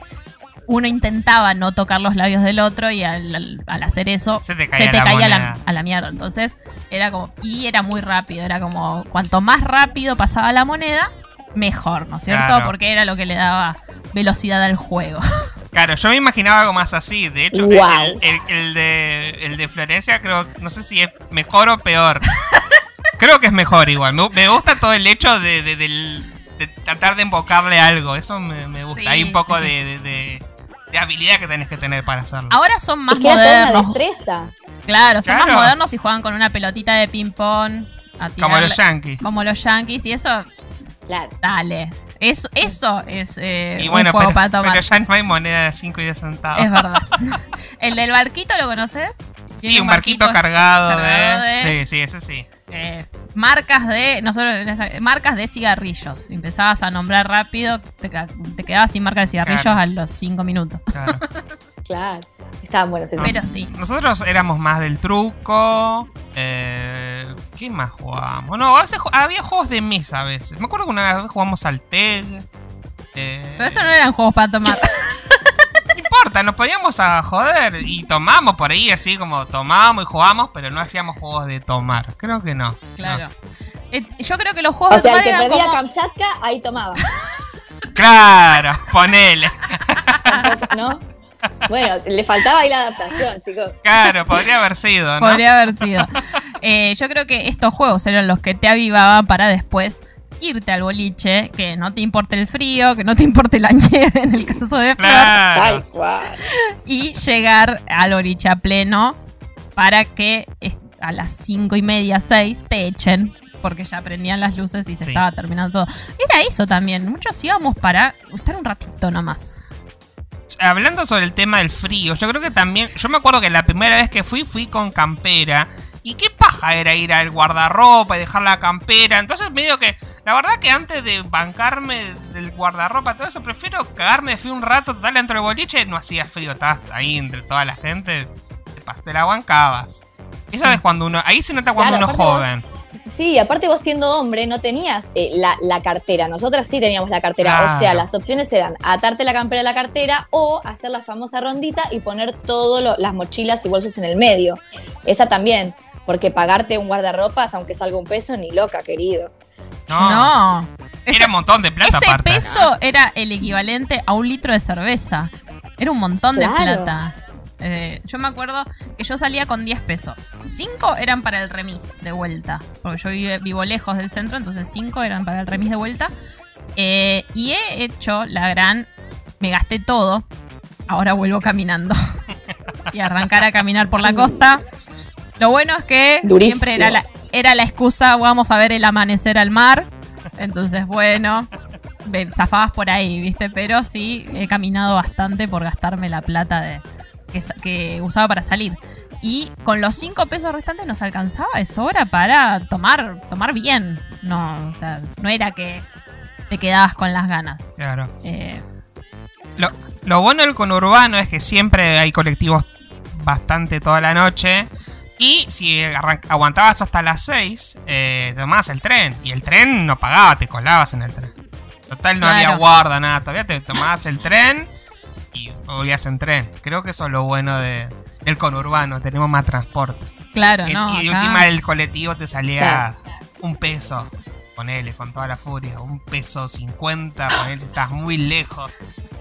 uno intentaba no tocar los labios del otro y al, al- al hacer eso Se te caía la caía a la, moneda. a la mierda. Entonces era como. Y era muy rápido. Era como. Cuanto más rápido pasaba la moneda, mejor, ¿no es cierto? Claro. Porque era lo que le daba velocidad al juego. Claro, yo me imaginaba algo más así. De hecho, Wow. el, el- el de, el de Florencia creo, no sé si es mejor o peor. creo que es mejor igual. Me, me gusta todo el hecho de, de- tratar de embocarle algo. Eso me, me gusta. Sí, Hay un poco sí, sí. De, de- de- de habilidad que tenés que tener para hacerlo. Ahora son más Es que modernos. destreza. Claro, son más modernos y juegan con una pelotita de ping-pong. a Como los yankees. Como los yankees. Y eso, Claro. dale. Eso, eso es eh, Y bueno, un juego pero, para tomar. pero ya no hay moneda de 5 y 10 centavos. Es verdad. ¿El del barquito lo conoces? Sí, un barquito, cargado, cargado de... de- Sí, sí, ese sí. eh, marcas de. Nosotros, marcas de cigarrillos. Empezabas a nombrar rápido, te, ca- te quedabas sin marca de cigarrillos Claro. a los 5 minutos. Claro. Claro. Estaban buenos esos. Pero sí. Nosotros éramos más del truco. Eh, ¿Qué más jugábamos? No, a veces ju- había juegos de mesa a veces. Me acuerdo que una vez jugamos al TED. Eh, Pero eso no eran juegos para tomar. no importa, nos poníamos a joder y tomamos por ahí, así como tomamos y jugamos, pero no hacíamos juegos de tomar. Creo que no. claro. Eh, yo creo que los juegos O de sea, el tomar que eran perdía como- Kamchatka, ahí tomaba. Claro, ponele. Tampoco, ¿No? Bueno, le faltaba ahí la adaptación, chicos. Claro, podría haber sido, ¿no? Podría haber sido. Eh, yo creo que estos juegos eran los que te avivaban para después irte al boliche, que no te importe el frío, que no te importe la nieve en el caso de Flor, Claro. Y llegar al boliche a pleno para que a las cinco y media, seis, te echen. Porque ya prendían las luces y se Sí. estaba terminando todo. Era eso también. Muchos íbamos para estar un ratito nomás. Hablando sobre el tema del frío, yo creo que también. Yo me acuerdo que la primera vez que fui, fui con campera. Y qué paja era ir al guardarropa y dejar la campera. Entonces, medio que. La verdad que antes de bancarme del guardarropa, todo eso, prefiero cagarme de frío un rato, darle dentro del boliche. No hacía frío, estabas ahí entre toda la gente. Te, la bancabas. Eso es cuando uno. Ahí se nota cuando Claro, uno es vos- joven. Sí, aparte vos siendo hombre no tenías eh, la, la cartera. Nosotras sí teníamos la cartera. Claro. O sea, las opciones eran atarte la campera a la cartera o hacer la famosa rondita y poner todas las mochilas y bolsos en el medio. Esa también. Porque pagarte un guardarropas, aunque salga un peso, ni loca, querido. No. No. Era Ese- un montón de plata Ese aparte. peso era el equivalente a un litro de cerveza. Era un montón de plata. Eh, yo me acuerdo que yo salía con 10 pesos. 5 eran para el remis de vuelta. Porque yo vive- vivo lejos del centro, entonces 5 eran para el remis de vuelta. Eh, y he hecho la gran. Me gasté todo. Ahora vuelvo caminando. y arrancar a caminar por la costa. Lo bueno es que Durísimo. siempre era la, era la excusa, vamos a ver el amanecer al mar. Entonces, bueno, zafabas por ahí, ¿viste? Pero sí, he caminado bastante por gastarme la plata de, que, sa- que usaba para salir. Y con los 5 pesos restantes nos alcanzaba de sobra para tomar, tomar bien. No, o sea, no era que te quedabas con las ganas. Claro. Eh, Lo, lo bueno del conurbano es que siempre hay colectivos bastante toda la noche. Y si aguantabas hasta las 6, eh, tomabas el tren. Y el tren no pagaba, te colabas en el tren. Total, no había guarda, nada. Todavía te tomabas el tren y volvías en tren. Creo que eso es lo bueno de, del conurbano. Tenemos más transporte. claro, El- ¿no? y de Acá- última, el colectivo te salía Claro. un peso. ponele con toda la furia, un peso cincuenta, ponele estás muy lejos.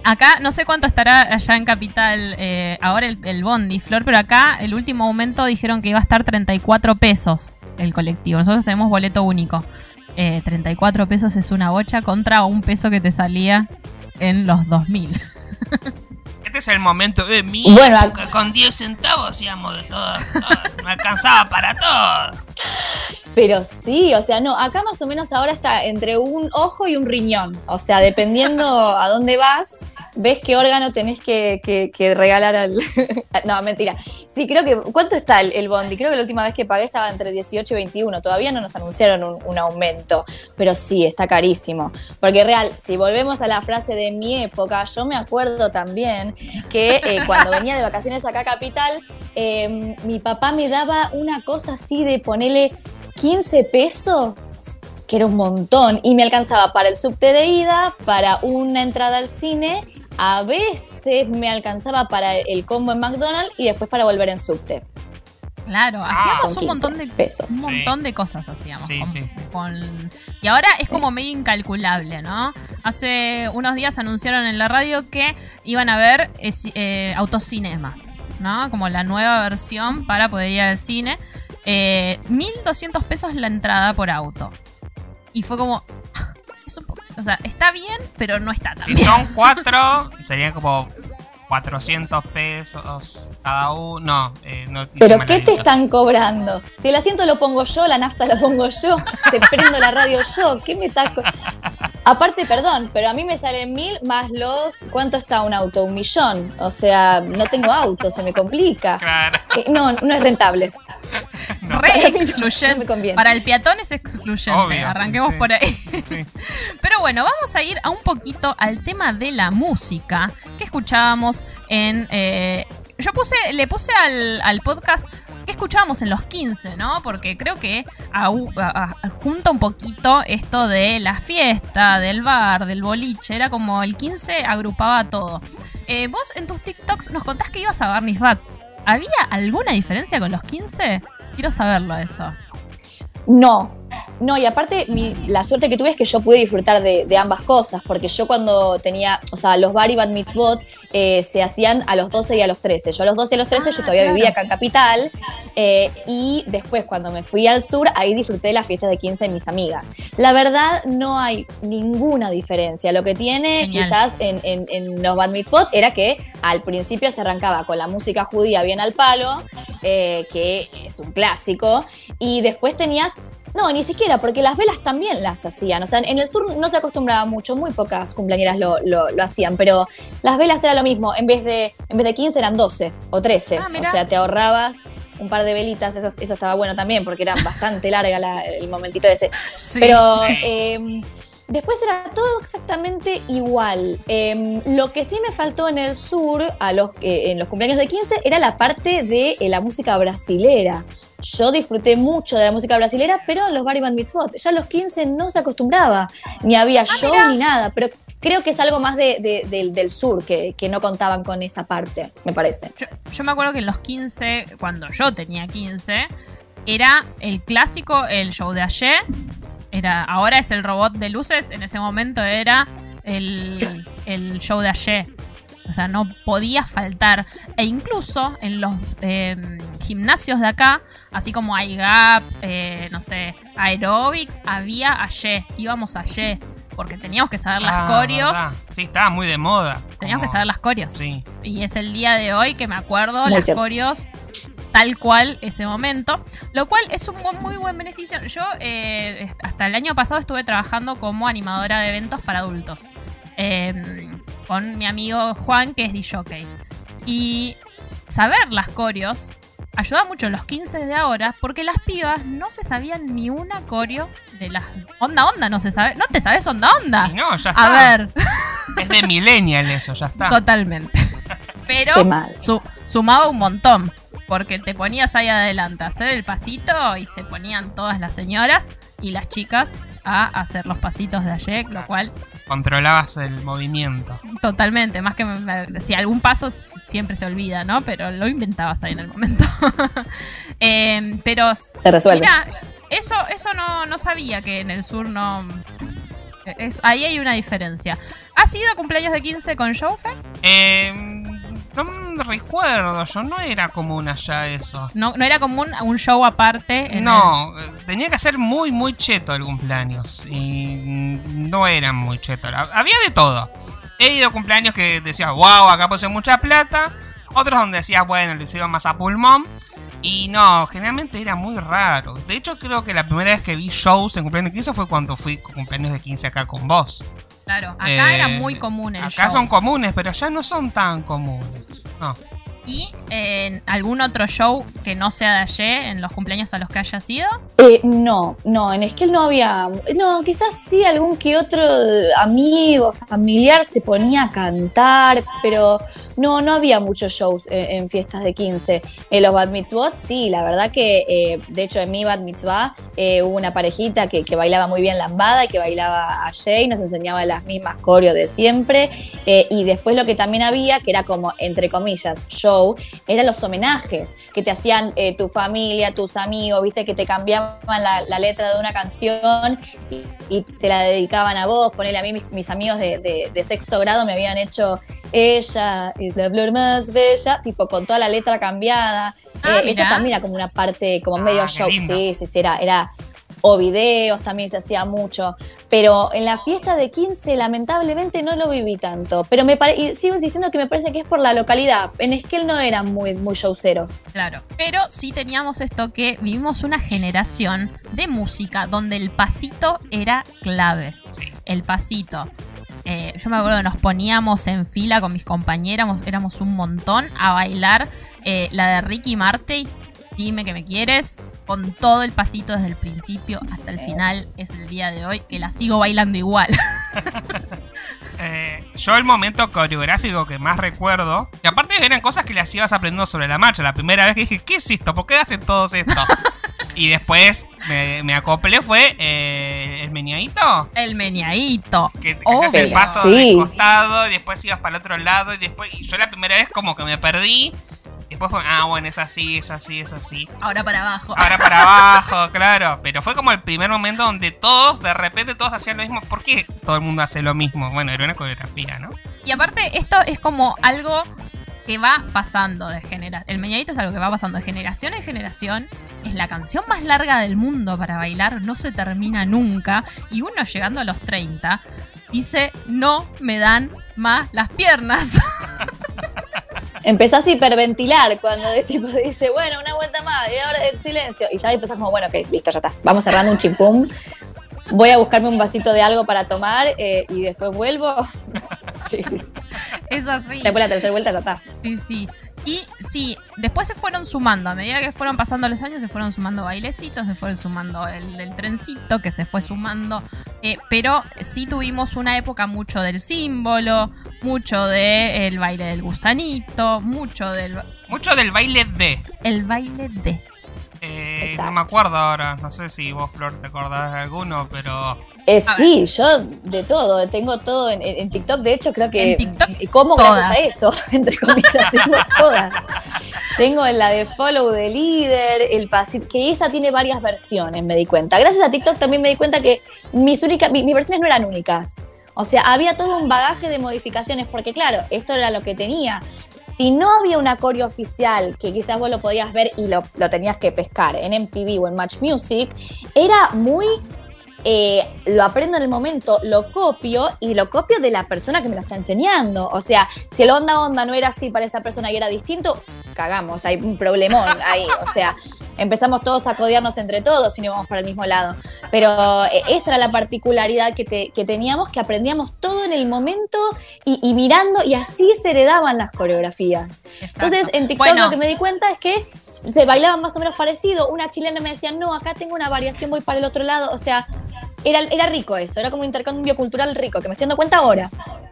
Acá no sé cuánto estará allá en Capital eh, ahora el, el Bondi, Flor, pero acá el último aumento dijeron que iba a estar 34 pesos el colectivo. Nosotros tenemos boleto único. Eh, 34 pesos es una bocha contra un peso que te salía en los 2000. Este es el momento de mi Bueno, con 10 centavos hacíamos de todo, todo, me alcanzaba para todo. Pero sí, o sea, no, acá más o menos ahora está entre un ojo y un riñón. O sea, dependiendo a dónde vas, ves qué órgano tenés que, regalar al. no, mentira. Sí, creo que. ¿Cuánto está el, el bondi? Creo que la última vez que pagué estaba entre 18 y 21. Todavía no nos anunciaron un, aumento. Pero sí, está carísimo. Porque real, si volvemos a la frase de mi época, yo me acuerdo también que eh, cuando venía de vacaciones acá a Capital, eh, mi papá me daba una cosa así de ponerle 15 pesos, que era un montón, y me alcanzaba para el subte de ida, para una entrada al cine, a veces me alcanzaba para el combo en McDonald's y después para volver en subte. Claro, hacíamos con un montón 15 de pesos. un montón de cosas hacíamos. Sí, con- sí, sí. con- Y ahora es como medio incalculable, ¿no? Hace unos días anunciaron en la radio que iban a ver eh, eh, autocinemas, ¿no? Como la nueva versión para poder ir al cine. Eh, 1.200 pesos la entrada por auto. Y fue como... ah, es un poco- o sea, está bien, pero no está tan Si bien. son cuatro, serían como 400 pesos cada uno. No, eh, no ¿Pero qué te están cobrando? Si el asiento lo pongo yo, la nafta la pongo yo, te prendo la radio yo, ¿qué me estás Aparte, perdón, pero a mí me salen mil más los... ¿Cuánto está un auto? Un millón. O sea, no tengo auto, se me complica. Claro. Eh, No, no es rentable. Re no- excluyente. no me conviene. Para el peatón es excluyente. Obvio, Arranquemos sí. por ahí. Sí. Pero bueno, vamos a ir a un poquito al tema de la música que escuchábamos en. eh, yo puse, le puse al, al podcast que escuchábamos en los 15, ¿no? Porque creo que a- junta un poquito esto de la fiesta, del bar, del boliche. Era como el 15 agrupaba todo. Eh, vos en tus TikToks nos contás que ibas a Barney's Bat. ¿Había alguna diferencia con los 15? Quiero saberlo eso. No, no, y aparte mi- la suerte que tuve es que yo pude disfrutar de, de ambas cosas, porque yo cuando tenía, o sea, los bar y bat mitzvot eh, se hacían a los 12 y a los 13. Yo a los 12 y a los 13 Ah, yo todavía claro. vivía acá en Capital, eh, y después cuando me fui al sur, ahí disfruté de las fiestas de 15 de mis amigas. La verdad no hay ninguna diferencia, lo que tiene Genial. quizás en, en- en los bat mitzvot era que al principio se arrancaba con la música judía bien al palo, eh, que es un clásico, y después tenías no, ni siquiera, porque las velas también las hacían. O sea, en el sur no se acostumbraba mucho, muy pocas cumpleañeras lo, lo- lo hacían, pero las velas era lo mismo. En vez de, en vez de 15 eran 12 o 13. Ah, o sea, te ahorrabas un par de velitas, eso, eso estaba bueno también, porque era bastante larga la- el momentito ese. Sí. Pero sí. eh, después era todo exactamente igual. Eh, lo que sí me faltó en el sur, a los, eh, en los cumpleaños de 15, era la parte de eh, la música brasilera. Yo disfruté mucho de la música brasilera, pero en los bar y band mitzvot, ya a los 15 no se acostumbraba, ni había show ni nada, pero creo que es algo más de- de- del, del sur, que, que no contaban con esa parte, me parece. Yo, yo me acuerdo que en los 15, cuando yo tenía 15, era el clásico, el show de ayer. Era, ahora es el robot de luces, en ese momento era el, el show de ayer. O sea, no podía faltar. E incluso en los eh, gimnasios de acá, así como hay Gap, eh, no sé, Aerobics, había ayer. Íbamos ayer. Porque teníamos que saber las Ah, coreos. verdad. Sí, estaba muy de moda. Teníamos que saber las coreos. Sí. Y es el día de hoy que me acuerdo Muy las cierto. coreos tal cual ese momento, lo cual es un buen- muy buen beneficio. Yo eh, hasta el año pasado estuve trabajando como animadora de eventos para adultos eh, con mi amigo Juan, que es DJ. Y saber las coreos ayuda mucho en los 15 de ahora porque las pibas no se sabían ni una coreo de las onda onda no se sabe no te sabes onda onda Y no, ya está. a ver Es de millennial eso, ya está. Totalmente. Pero su- sumaba un montón. Porque te ponías ahí adelante a hacer el pasito y se ponían todas las señoras y las chicas a hacer los pasitos de ayer, lo cual Controlabas el movimiento. totalmente, más que si algún paso siempre se olvida, ¿no? Pero lo inventabas ahí en el momento. Eh, pero Se resuelve. Mira, eso, eso no, no sabía que en el sur no. es- ahí hay una diferencia. ¿Has ido a cumpleaños de 15 con Showfe? Eh, no me recuerdo, yo no era común allá eso. No, no era común un show aparte. en No, tenía que ser muy, muy cheto el cumpleaños. Y no eran muy chetos. Ha- Había de todo. He ido a cumpleaños que decías, wow, acá puse mucha plata. Otros donde decías, bueno, lo hicieron más a pulmón. Y no, generalmente era muy raro. De hecho, creo que la primera vez que vi shows en cumpleaños de 15 fue cuando fui con cumpleaños de 15 acá con vos. Claro, acá Eh, era muy común el Acá show. son comunes, pero allá no son tan comunes. No. ¿Y en algún otro show que no sea de ayer, en los cumpleaños a los que hayas ido? Eh, no, no, en Esquel no había. No, quizás sí algún que otro amigo, familiar se ponía a cantar, pero no, no había muchos shows eh, en fiestas de 15. En los Bat Mitzvot, sí, la verdad que, eh, de hecho, en mi Bat Mitzvah eh, hubo una parejita que, que bailaba muy bien lambada y que bailaba a Jay, nos enseñaba las mismas coreo de siempre. eh, y después lo que también había, que era como, entre comillas, show, eran los homenajes que te hacían eh, tu familia, tus amigos, viste, que te cambiaban la, letra de una canción y, y te la dedicaban a vos. Ponele a mí, mis, amigos de, de- de sexto grado me habían hecho Ella la flor más bella, tipo con toda la letra cambiada. Ah, Eh, eso también era como una parte, como medio Ah, sí, sí, sí, era, era o videos también se hacía mucho, pero en la fiesta de 15 lamentablemente no lo viví tanto, pero me pare- y sigo insistiendo que me parece que es por la localidad, en Esquel no eran muy, muy showceros. Claro. Pero sí teníamos esto que vivimos una generación de música donde el pasito era clave. El pasito. Eh, yo me acuerdo que nos poníamos en fila con mis compañeras, éramos un montón, a bailar eh, la de Ricky Martin, Dime que me quieres, con todo el pasito desde el principio hasta el final. Es el día de hoy que la sigo bailando igual. Eh, yo el momento coreográfico que más recuerdo, y aparte eran cosas que las ibas aprendiendo sobre la marcha. La primera vez que dije, ¿qué es esto? ¿Por qué hacen todos esto? y después me, me acoplé fue eh, el meñadito. el meñadito. Que, que hacías el Obvio. paso Sí. de costado y después ibas para el otro lado y después... Y yo la primera vez como que me perdí. Después fue, ah, bueno, es así, es así, es así. Ahora para abajo. Ahora para abajo, claro. Pero fue como el primer momento donde todos, de repente, todos hacían lo mismo. ¿Por qué todo el mundo hace lo mismo? Bueno, era una coreografía, ¿no? Y aparte, esto es como algo va pasando de generación. El meñadito es algo que va pasando de generación en generación. Es la canción más larga del mundo para bailar, no se termina nunca. Y uno llegando a los 30 dice, no me dan más las piernas. Empezás a hiperventilar cuando el tipo dice, bueno, una vuelta más, y ahora el silencio. Y ya empezás como, bueno, ok, listo, ya está. Vamos cerrando un chimpum. Voy a buscarme un vasito de algo para tomar eh, y después vuelvo. sí, sí, sí. Es así. Después la tercera vuelta ya está. Sí, sí. Y sí, después se fueron sumando, a medida que fueron pasando los años, se fueron sumando bailecitos, se fueron sumando el, el trencito que se fue sumando. eh, pero sí tuvimos una época mucho del símbolo, mucho del baile del gusanito, mucho del Mucho del baile de. el baile de. Eh, no me acuerdo ahora. No sé si vos, Flor, te acordás de alguno, pero. Eh, A sí, yo de todo, tengo todo en, TikTok, de hecho creo que... En TikTok, ¿Cómo todas. gracias a eso? Entre comillas, tengo todas. Tengo en la de Follow the Leader, el pasito, que esa tiene varias versiones, me di cuenta. Gracias a TikTok también me di cuenta que mis, única, mi- mis versiones no eran únicas. O sea, había todo un bagaje de modificaciones, porque claro, esto era lo que tenía. Si no había una coreo oficial que quizás vos lo podías ver y lo, lo tenías que pescar en MTV o en Match Music, era muy eh, lo aprendo en el momento, lo copio y lo copio de la persona que me lo está enseñando. O sea, si el onda onda no era así para esa persona y era distinto, cagamos, hay un problemón ahí. O sea, empezamos todos a codearnos entre todos y no íbamos para el mismo lado. Pero eh, esa era la particularidad que, te- que teníamos, que aprendíamos todo en el momento y, y mirando y así se heredaban las coreografías. Exacto. Entonces, en TikTok Bueno. lo que me di cuenta es que se bailaban más o menos parecido. Una chilena me decía, no, acá tengo una variación, voy para el otro lado. O sea, era, era rico eso, era como un intercambio cultural rico, que me estoy dando cuenta ahora.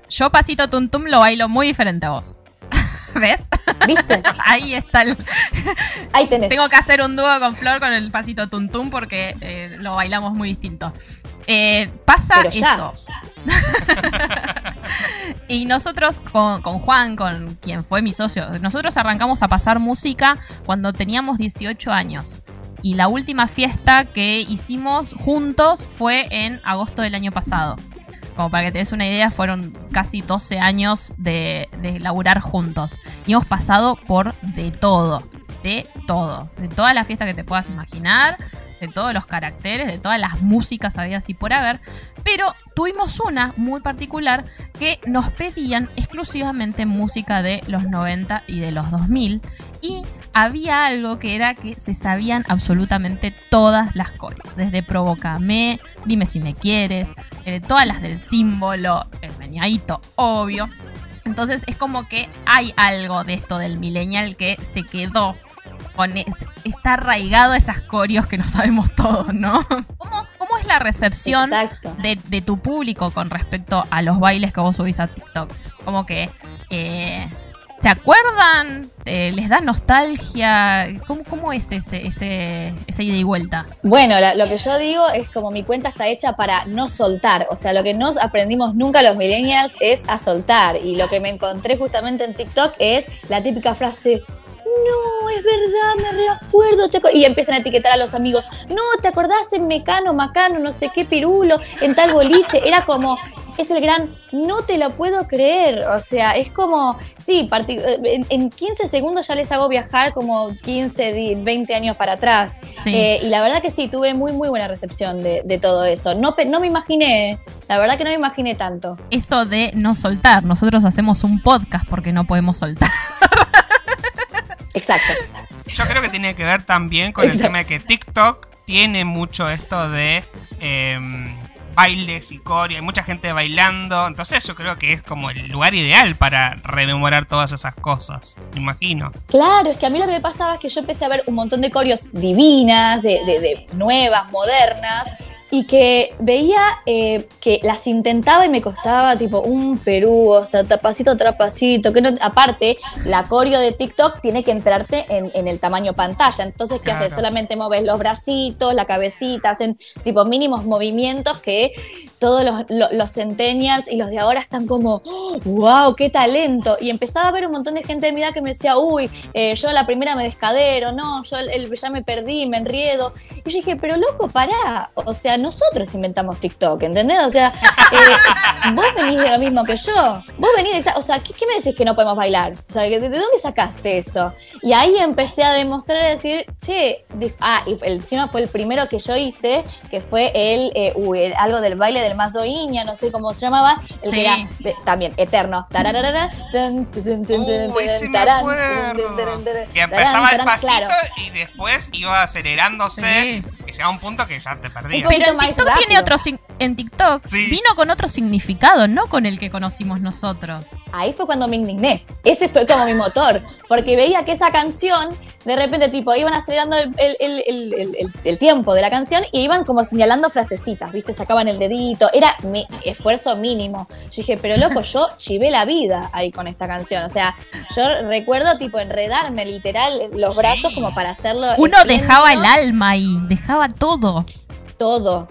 Yo pasito tum tum lo bailo muy diferente a vos. ¿Ves? ¿Viste? Ahí está el, Ahí tenés. Tengo que hacer un dúo con Flor con el pasito tuntum porque eh, lo bailamos muy distinto. Eh, pasa ya. eso. y nosotros con, con Juan, con quien fue mi socio, nosotros arrancamos a pasar música cuando teníamos 18 años. y la última fiesta que hicimos juntos fue en agosto del año pasado. Como para que te des una idea, fueron casi 12 años de, de laburar juntos. Y hemos pasado por de todo, de todo. De toda la fiesta que te puedas imaginar, de todos los caracteres, de todas las músicas habidas y por haber. Pero tuvimos una muy particular que nos pedían exclusivamente música de los 90 y de los 2000. Y había algo que era que se sabían absolutamente todas las coreos. Desde Provócame, Dime si me quieres, eh, todas las del símbolo, el meñadito, obvio. Entonces es como que hay algo de esto del millennial que se quedó con es- está arraigado a esas corios que no sabemos todos, ¿no? ¿Cómo, cómo es la recepción de, de tu público con respecto a los bailes que vos subís a TikTok? Como que eh, ¿se acuerdan? Eh, ¿Les da nostalgia? ¿Cómo, cómo es ese, ese, ese ida y vuelta? Bueno, la- lo que yo digo es como mi cuenta está hecha para no soltar. O sea, lo que no aprendimos nunca los millennials es a soltar. Y lo que me encontré justamente en TikTok es la típica frase. No, es verdad, me reacuerdo. te acu-". Y empiezan a etiquetar a los amigos. No, ¿te acordás en Mecano, Macano, no sé qué, Pirulo, en tal boliche? Era como, es el gran, no te lo puedo creer. O sea, es como, sí, parti- en, en 15 segundos ya les hago viajar como 15, di- 20 años para atrás. Sí. Eh, y la verdad que sí, tuve muy, muy buena recepción de, de todo eso. No, no me imaginé, la verdad que no me imaginé tanto. Eso de no soltar. Nosotros hacemos un podcast porque no podemos soltar. Exacto. Yo creo que tiene que ver también con el tema de que TikTok tiene mucho esto de em, bailes y core, hay mucha gente bailando, entonces yo creo que es como el lugar ideal para rememorar todas esas cosas, me imagino. Claro, es que a mí lo que me pasaba es que yo empecé a ver un montón de coreos divinas, de, de- de nuevas, modernas, y que veía eh, que las intentaba y me costaba tipo un Perú, o sea, tapacito tras pasito, que no, aparte, la coreo de TikTok tiene que entrarte en, en el tamaño pantalla, entonces, ¿qué Claro. haces? Solamente mueves los bracitos, la cabecita, hacen tipo mínimos movimientos que todos los, lo- los centennials y los de ahora están como, wow, qué talento. Y empezaba a ver un montón de gente de mi edad que me decía, uy, eh, yo la primera me descadero, no, yo el- el- ya me perdí, me enriedo. Y yo dije, pero loco, pará. O sea, nosotros inventamos TikTok, ¿entendés? O sea, eh, vos venís de lo mismo que yo. Vos venís de... O sea, ¿qué, qué me decís que no podemos bailar? O sea, ¿de de dónde sacaste eso? Y ahí empecé a demostrar, a decir, che, ah, y el encima fue el primero que yo hice, que fue el, eh, uy, el- algo del baile del mazo iña, no sé cómo se llamaba, el Sí. que era de- también eterno. Tararara, tun, tun, tun, tun, tun, ese me tarán, acuerdo. tun, tun, tun, Que empezaba el pasito claro. y después iba acelerándose, Sí mensaje que llegaba un punto que ya te perdías. Pero en TikTok tiene otro en TikTok Sí. vino con otro significado, no con el que conocimos nosotros. ahí fue cuando me indigné. Ese fue como mi motor. Porque veía que esa canción, de repente, tipo, iban acelerando el, el- el- el- el- el- el tiempo de la canción y iban como señalando frasecitas, ¿viste? Sacaban el dedito. Era mi esfuerzo mínimo. Yo dije, pero loco, yo chivé la vida ahí con esta canción. O sea, yo recuerdo, tipo, enredarme literal los Sí. brazos como para hacerlo. Uno espléndido. dejaba el alma ahí, dejaba todo. todo,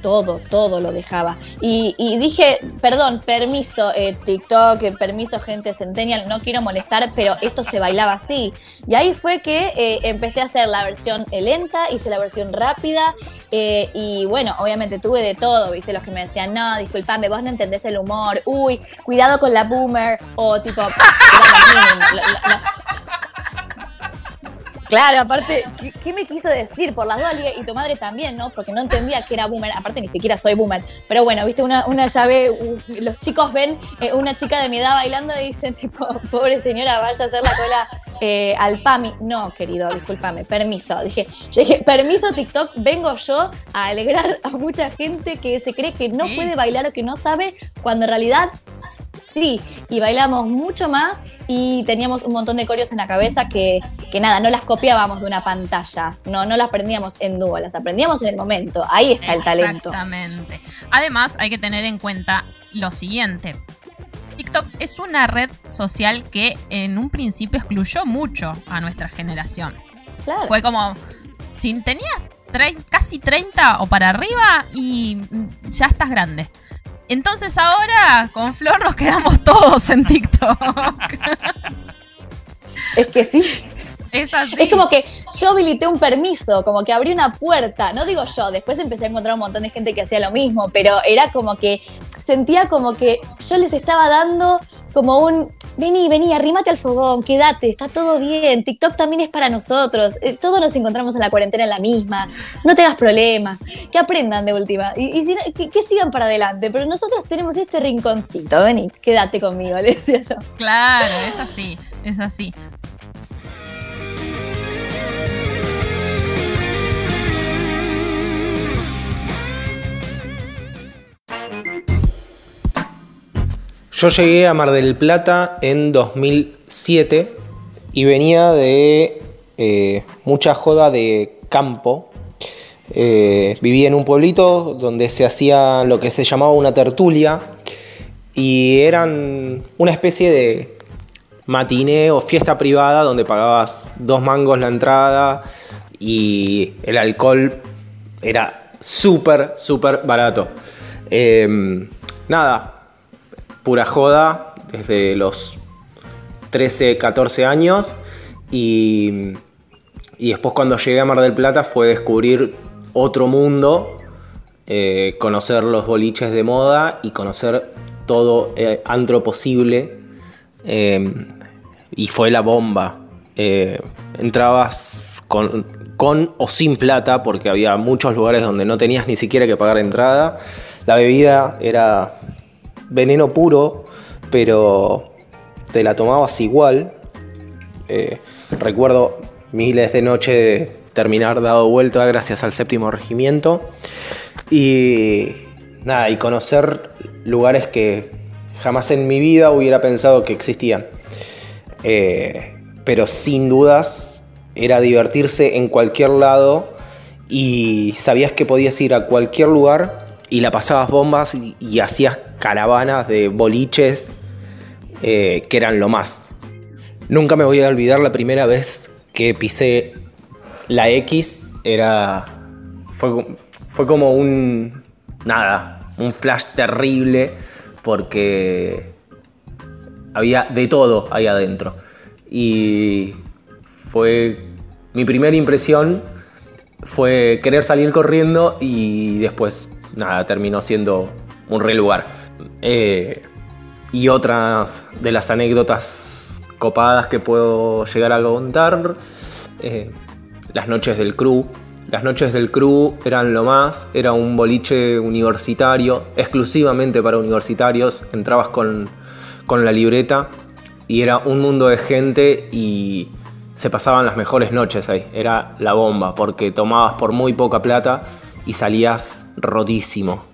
todo, todo lo dejaba. Y, dije, perdón, permiso eh, TikTok, eh, permiso gente centennial, no quiero molestar, pero esto se bailaba así. Y ahí fue que eh, empecé a hacer la versión lenta, hice la versión rápida. y bueno, obviamente tuve de todo, ¿viste? Los que me decían, no, disculpame, vos no entendés el humor, uy, cuidado con la boomer, o tipo, Claro, aparte, ¿qué, qué me quiso decir? Por las dije, y tu madre también, ¿no? Porque no entendía que era boomer. Aparte, ni siquiera soy boomer. Pero bueno, viste, una, una llave, los chicos ven eh, una chica de mi edad bailando y dicen, tipo, pobre señora, vaya a hacer la cola eh, al PAMI. No, querido, discúlpame, permiso. Dije, yo dije, permiso, TikTok, vengo yo a alegrar a mucha gente que se cree que no puede bailar o que no sabe, cuando en realidad sí. Y bailamos mucho más y teníamos un montón de coreos en la cabeza que, que nada, no las copiábamos de una pantalla, no, no las aprendíamos en dúo, las aprendíamos en el momento, ahí está el talento. Exactamente. Además, hay que tener en cuenta lo siguiente. TikTok es una red social que en un principio excluyó mucho a nuestra generación. Claro. Fue como, si tenías casi 30 o para arriba y ya estás grande. Entonces ahora con Flor nos quedamos todos en TikTok. Es que sí, Es así. Es como que yo habilité un permiso, como que abrí una puerta. No digo yo, después empecé a encontrar un montón de gente que hacía lo mismo, pero era como que sentía como que yo les estaba dando como un, vení, vení, arrímate al fogón, quédate, está todo bien, TikTok también es para nosotros, eh, todos nos encontramos en la cuarentena en la misma, no te hagas problemas, que aprendan de última, y, y que, que sigan para adelante, pero nosotros tenemos este rinconcito, vení, quédate conmigo, le decía yo. Claro, es así, es así. Yo llegué a Mar del Plata en 2007 y venía de eh, mucha joda de campo. Eh, vivía en un pueblito donde se hacía lo que se llamaba una tertulia y eran una especie de matiné o fiesta privada donde pagabas dos mangos la entrada y el alcohol era súper, súper barato. Eh, nada, pura joda desde los 13, 14 años y, y, después cuando llegué a Mar del Plata fue descubrir otro mundo, eh, conocer los boliches de moda y conocer todo eh, antro posible eh, y fue la bomba. Eh, entrabas con, con o sin plata porque había muchos lugares donde no tenías ni siquiera que pagar entrada. La bebida era veneno puro, pero te la tomabas igual. Eh, recuerdo miles de noches de terminar dado vuelta gracias al séptimo regimiento. Y nada, y conocer lugares que jamás en mi vida hubiera pensado que existían. Eh, pero sin dudas era divertirse en cualquier lado y sabías que podías ir a cualquier lugar y la pasabas bombas y, hacías caravanas de boliches eh, que eran lo más. Nunca me voy a olvidar la primera vez que pisé la X, era. Fue, fue como un. Nada, un flash terrible porque había de todo ahí adentro. Y fue mi primera impresión fue querer salir corriendo y después nada, terminó siendo un re lugar. Eh, y otra de las anécdotas copadas que puedo llegar a contar, eh, las noches del crew. Las noches del crew eran lo más, era un boliche universitario, exclusivamente para universitarios. Entrabas con, con la libreta y era un mundo de gente y se pasaban las mejores noches ahí. Era la bomba, porque tomabas por muy poca plata y salías rotísimo.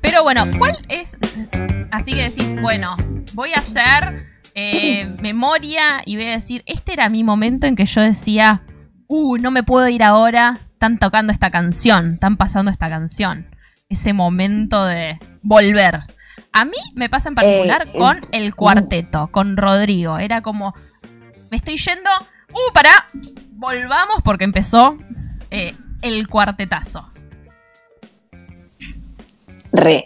Pero bueno, ¿cuál es? Así que decís, bueno, voy a hacer eh, memoria y voy a decir, este era mi momento en que yo decía, uh, no me puedo ir ahora, están tocando esta canción, están pasando esta canción. Ese momento de volver. A mí me pasa en particular Eh, con eh, el cuarteto, con Rodrigo. Era como, me estoy yendo, uh, para, volvamos porque empezó eh, el cuartetazo. Re.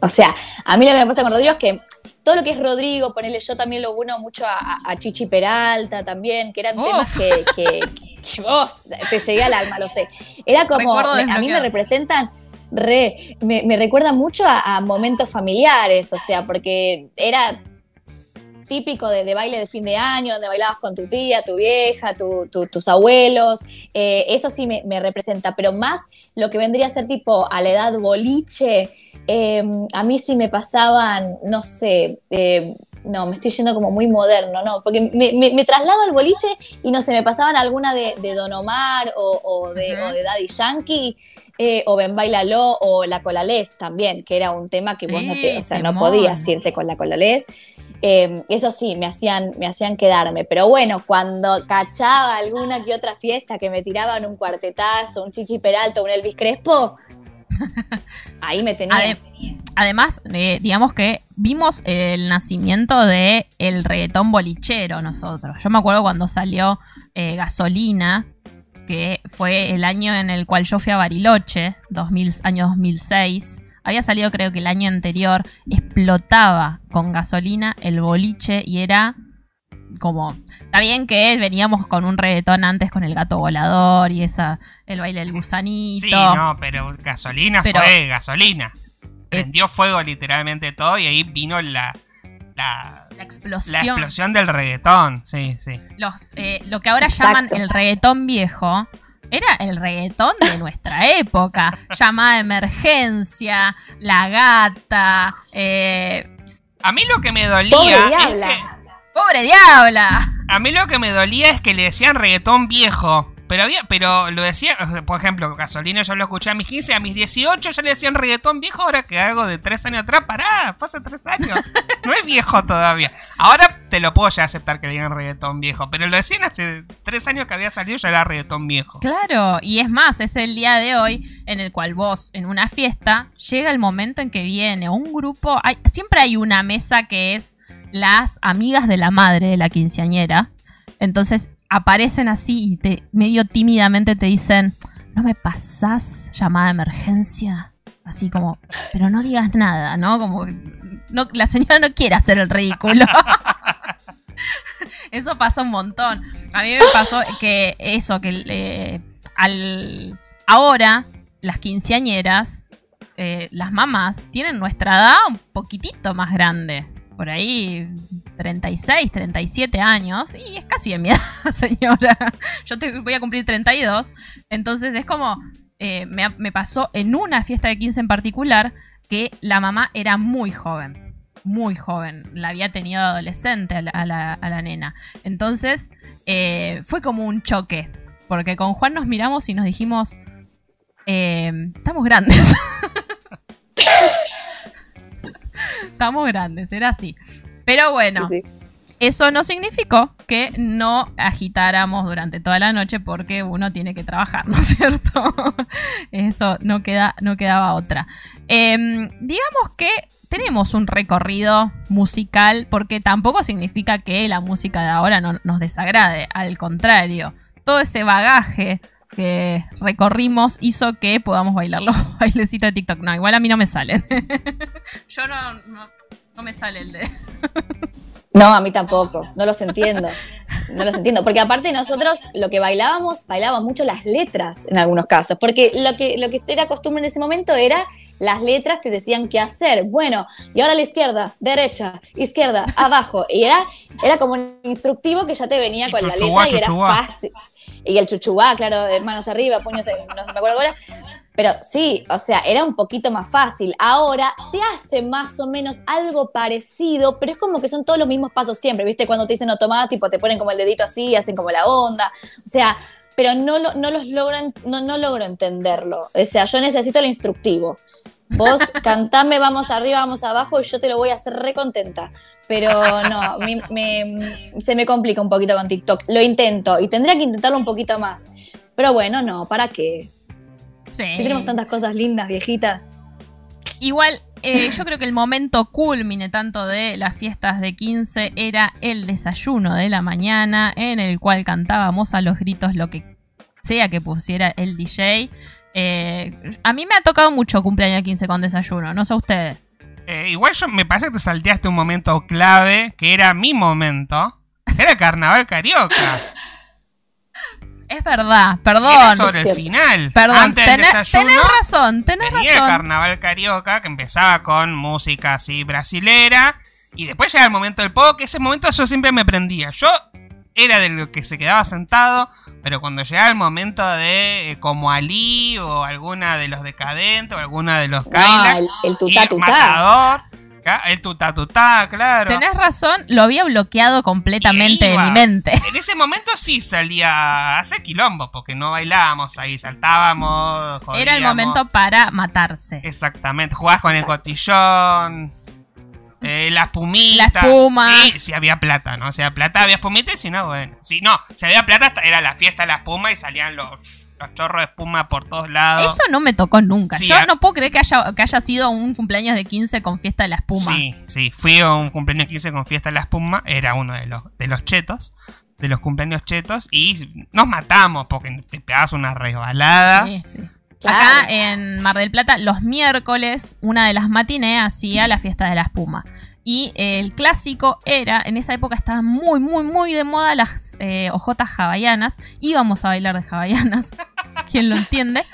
O sea, a mí lo que me pasa con Rodrigo es que todo lo que es Rodrigo, ponerle yo también lo uno mucho a, Chichi Peralta también, que eran Uf. temas que, que, que vos te llegué al alma, lo sé. Era como, me- a mí me representan, re, me, me recuerda mucho a, a momentos familiares, o sea, porque era típico de, de baile de fin de año, donde bailabas con tu tía, tu vieja, tu- tu- tus abuelos, eh, eso sí me, me representa, pero más lo que vendría a ser tipo a la edad boliche, eh, a mí sí me pasaban, no sé, eh, no, me estoy yendo como muy moderno, ¿no? Porque me, me- me traslado al boliche y no sé, me pasaban alguna de, de Don Omar o, o de, o de Daddy Yankee. Eh, o Ben Bailalo o La Colalés también, que era un tema que vos no te, o sea, no podías irte con La Colalés. Eh, eso sí, me hacían, me hacían quedarme. Pero bueno, cuando cachaba alguna que otra fiesta que me tiraban un cuartetazo, un Chichi Peralta, un Elvis Crespo, ahí me tenías. Ade- Además, eh, digamos que vimos el nacimiento de el reggaetón bolichero nosotros. Yo me acuerdo cuando salió eh, Gasolina, que fue el año en el cual yo fui a Bariloche, 2000, año 2006. Había salido creo que el año anterior, explotaba con gasolina el boliche y era como... Está bien que veníamos con un reggaetón antes con el gato volador y esa el baile del gusanito. Sí, no, pero gasolina Pero- fue gasolina. Prendió fuego literalmente todo y ahí vino la, la, La la explosión. explosión del reggaetón. Sí, sí. Los, eh, lo que ahora Exacto. llaman el reggaetón viejo era el reggaetón de nuestra época. Llamada emergencia, la gata, eh, A mí lo que me Pobre dolía es diabla. que ¡Pobre diabla! A mí lo que me dolía es que le decían reggaetón viejo. Pero había, pero lo decía, por ejemplo, gasolina yo lo escuché a mis 15, a mis 18 ya le decían reggaetón viejo, ahora que hago de 3 años atrás, pará, hace 3 años. No es viejo todavía. Ahora te lo puedo ya aceptar que le digan reggaetón viejo, pero lo decían hace 3 años que había salido ya era reggaetón viejo. Claro, y es más, es el día de hoy en el cual vos, en una fiesta, llega el momento en que viene un grupo. Hay, siempre hay una mesa que es las amigas de la madre de la quinceañera. Entonces aparecen así y te, medio tímidamente te dicen: ¿No me pasás llamada de emergencia? Así como, pero no digas nada, ¿no? Como no, la señora no quiere hacer el ridículo. Eso pasa un montón. A mí me pasó que eso, que eh, al ahora las quinceañeras, eh, las mamás, tienen nuestra edad un poquitito más grande. Por ahí 36, 37 años. Y es casi de mi edad, señora. Yo voy a cumplir 32. Entonces es como... eh, me, pasó en una fiesta de 15 en particular que la mamá era muy joven muy joven, la había tenido adolescente a la nena. Entonces eh, fue como un choque, porque con Juan nos miramos y nos dijimos, eh, estamos grandes. estamos grandes, era así. Pero bueno, Sí, eso no significó que no agitáramos durante toda la noche porque uno tiene que trabajar, ¿no es cierto? Eso no, queda, no quedaba otra. Em, digamos que tenemos un recorrido musical porque tampoco significa que la música de ahora no nos desagrade, al contrario, todo ese bagaje que recorrimos hizo que podamos bailar los bailecitos de TikTok. No, igual a mí no me salen. Yo no, no, no me sale el de... No, a mí tampoco, no los entiendo. No los entiendo, porque aparte nosotros lo que bailábamos, bailábamos mucho las letras en algunos casos, porque lo que, lo que era costumbre en ese momento era las letras que decían qué hacer. Bueno, y ahora a la izquierda, derecha, izquierda, abajo. Y era, era como un instructivo que ya te venía Y con la chuchuá, letra y era fácil. Y el chuchuá, claro, manos arriba, puños, en- no se me acuerdo ahora. Pero sí, o sea, era un poquito más fácil. Ahora te hace más o menos algo parecido, pero es como que son todos los mismos pasos siempre, ¿viste? Cuando te dicen automático, te ponen como el dedito así, hacen como la onda. O sea, pero no, lo- no los logran, no, no logro entenderlo. O sea, yo necesito el instructivo. Vos cantame, vamos arriba, vamos abajo, y yo te lo voy a hacer re contenta. Pero no, a mí me- se me complica un poquito con TikTok. Lo intento y tendría que intentarlo un poquito más. Pero bueno, no, ¿para qué? Sí. Si tenemos tantas cosas lindas, viejitas. Igual, eh, yo creo que el momento culmine tanto de las fiestas de 15 era el desayuno de la mañana, en el cual cantábamos a los gritos lo que sea que pusiera el DJ. Eh, a mí me ha tocado mucho cumpleaños de 15 con desayuno, no sé ustedes. Eh, igual yo me parece que te salteaste un momento clave, que era mi momento. Era Carnaval Carioca. Es verdad, Era perdón. sobre el final. Perdón, Antes del tenés, desayuno. tenés razón, tenés Venía el razón. Carnaval Carioca, que empezaba con música así brasilera. Y después llega el momento del pop, que ese momento yo siempre me prendía. Yo era de lo que se quedaba sentado, pero cuando llegaba el momento de eh, como Ali o alguna de los decadentes o alguna de los Kaila, el, el. Matador, el tutá tutá, claro. Tenés razón, lo había bloqueado completamente de mi mente. En ese momento sí salía a hacer quilombo, porque no bailábamos ahí, saltábamos. Era el jodíamos. momento para matarse. Exactamente, jugabas con el cotillón, eh, las pumitas. La espuma. Sí, si había plata, ¿no? Si había plata, había espumita y si no, bueno. Si no, si había plata, era la fiesta de la espuma y salían los, los chorros de espuma por todos lados. Eso no me tocó nunca. Sí, Yo a- no puedo creer que haya, que haya sido un cumpleaños de 15 con fiesta de la espuma. Sí, sí, fui a un cumpleaños 15 con fiesta de la espuma, era uno de los, de los chetos. de los cumpleaños chetos y nos matamos porque te pegas unas resbaladas. Sí, sí. Acá en Mar del Plata, los miércoles, una de las matinées hacía la fiesta de la espuma. Y el clásico era, en esa época estaban muy, muy, muy de moda las eh, ojotas hawaianas. Íbamos a bailar de hawaianas, quien lo entiende.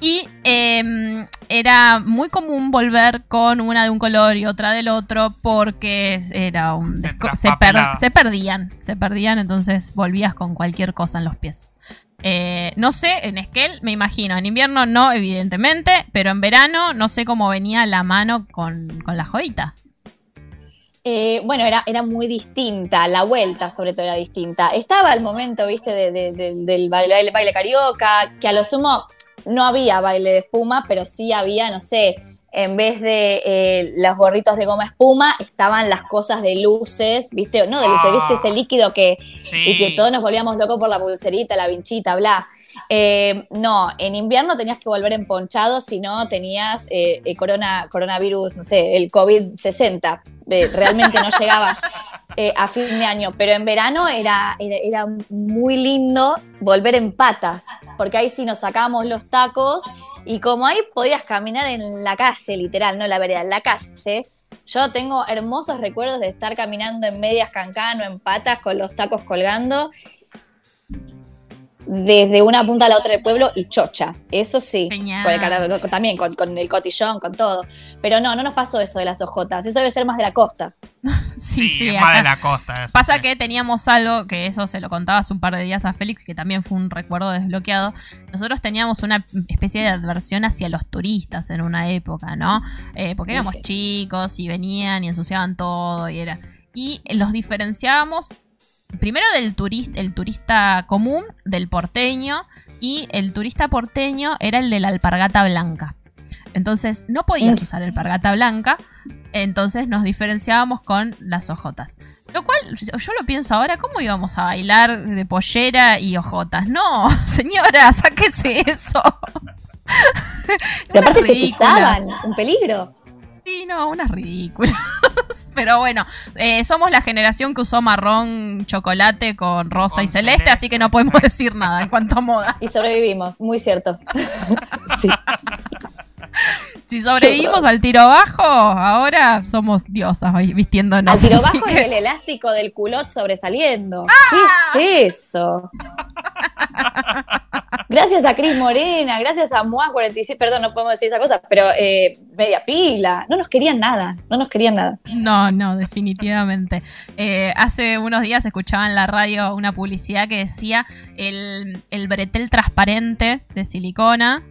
Y eh, era muy común volver con una de un color y otra del otro porque era un Se per- se perdían, se perdían, entonces volvías con cualquier cosa en los pies. Eh, no sé, en Esquel me imagino, en invierno no, evidentemente, pero en verano no sé cómo venía la mano con, con la jodita. Eh, bueno, era, era muy distinta, la vuelta sobre todo era distinta. Estaba el momento, viste, de- del baile, baile, baile carioca, que a lo sumo no había baile de espuma, pero sí había, no sé, en vez de eh, los gorritos de goma espuma, estaban las cosas de luces, viste, no de luces, Ah. viste ese líquido que, Sí. y que todos nos volvíamos locos por la pulserita, la vinchita, bla. Eh, no, en invierno tenías que volver emponchado, si no tenías eh, eh, corona, coronavirus, no sé, el COVID-60. Realmente no llegabas eh, a fin de año, pero en verano era, era, muy lindo volver en patas, porque ahí sí nos sacábamos los tacos y como ahí podías caminar en la calle, literal, no la vereda, en la calle. Yo tengo hermosos recuerdos de estar caminando en medias cancano, en patas, con los tacos colgando desde una punta a la otra del pueblo y chocha, eso sí, con el con- también con, con el cotillón, con todo, pero no, no nos pasó eso de las ojotas, eso debe ser más de la costa. Sí, Sí, sí, es más de la costa. eso, Pasa sí. que teníamos algo, que eso se lo contaba hace un par de días a Félix, que también fue un recuerdo desbloqueado. Nosotros teníamos una especie de adversión hacia los turistas en una época, ¿no? Eh, porque éramos Sí. chicos y venían y ensuciaban todo y era. Y los diferenciábamos primero del turista, el turista común, del porteño, y el turista porteño era el de la alpargata blanca. Entonces no podías usar alpargata blanca, entonces nos diferenciábamos con las ojotas. Lo cual, yo lo pienso ahora, ¿cómo íbamos a bailar de pollera y ojotas? No, señora, sáquese eso. Unas aparte te pisaban, un peligro. Sí, no, unas ridículas. Pero bueno, eh, somos la generación que usó marrón chocolate con rosa Con y celeste, celeste. así que no podemos decir nada en cuanto a moda. Y sobrevivimos, muy cierto. sí. Si sobrevivimos al tiro bajo, ahora somos diosas hoy vistiéndonos. Al tiro bajo que- y el elástico del culot sobresaliendo. ¡Ah! ¿Qué es eso? Gracias a Cris Morena, gracias a Moa 46, perdón, no podemos decir esa cosa, pero eh, media pila. No nos querían nada, no nos querían nada. No, no, definitivamente. Eh, hace unos días escuchaba en la radio una publicidad que decía el, el bretel transparente de silicona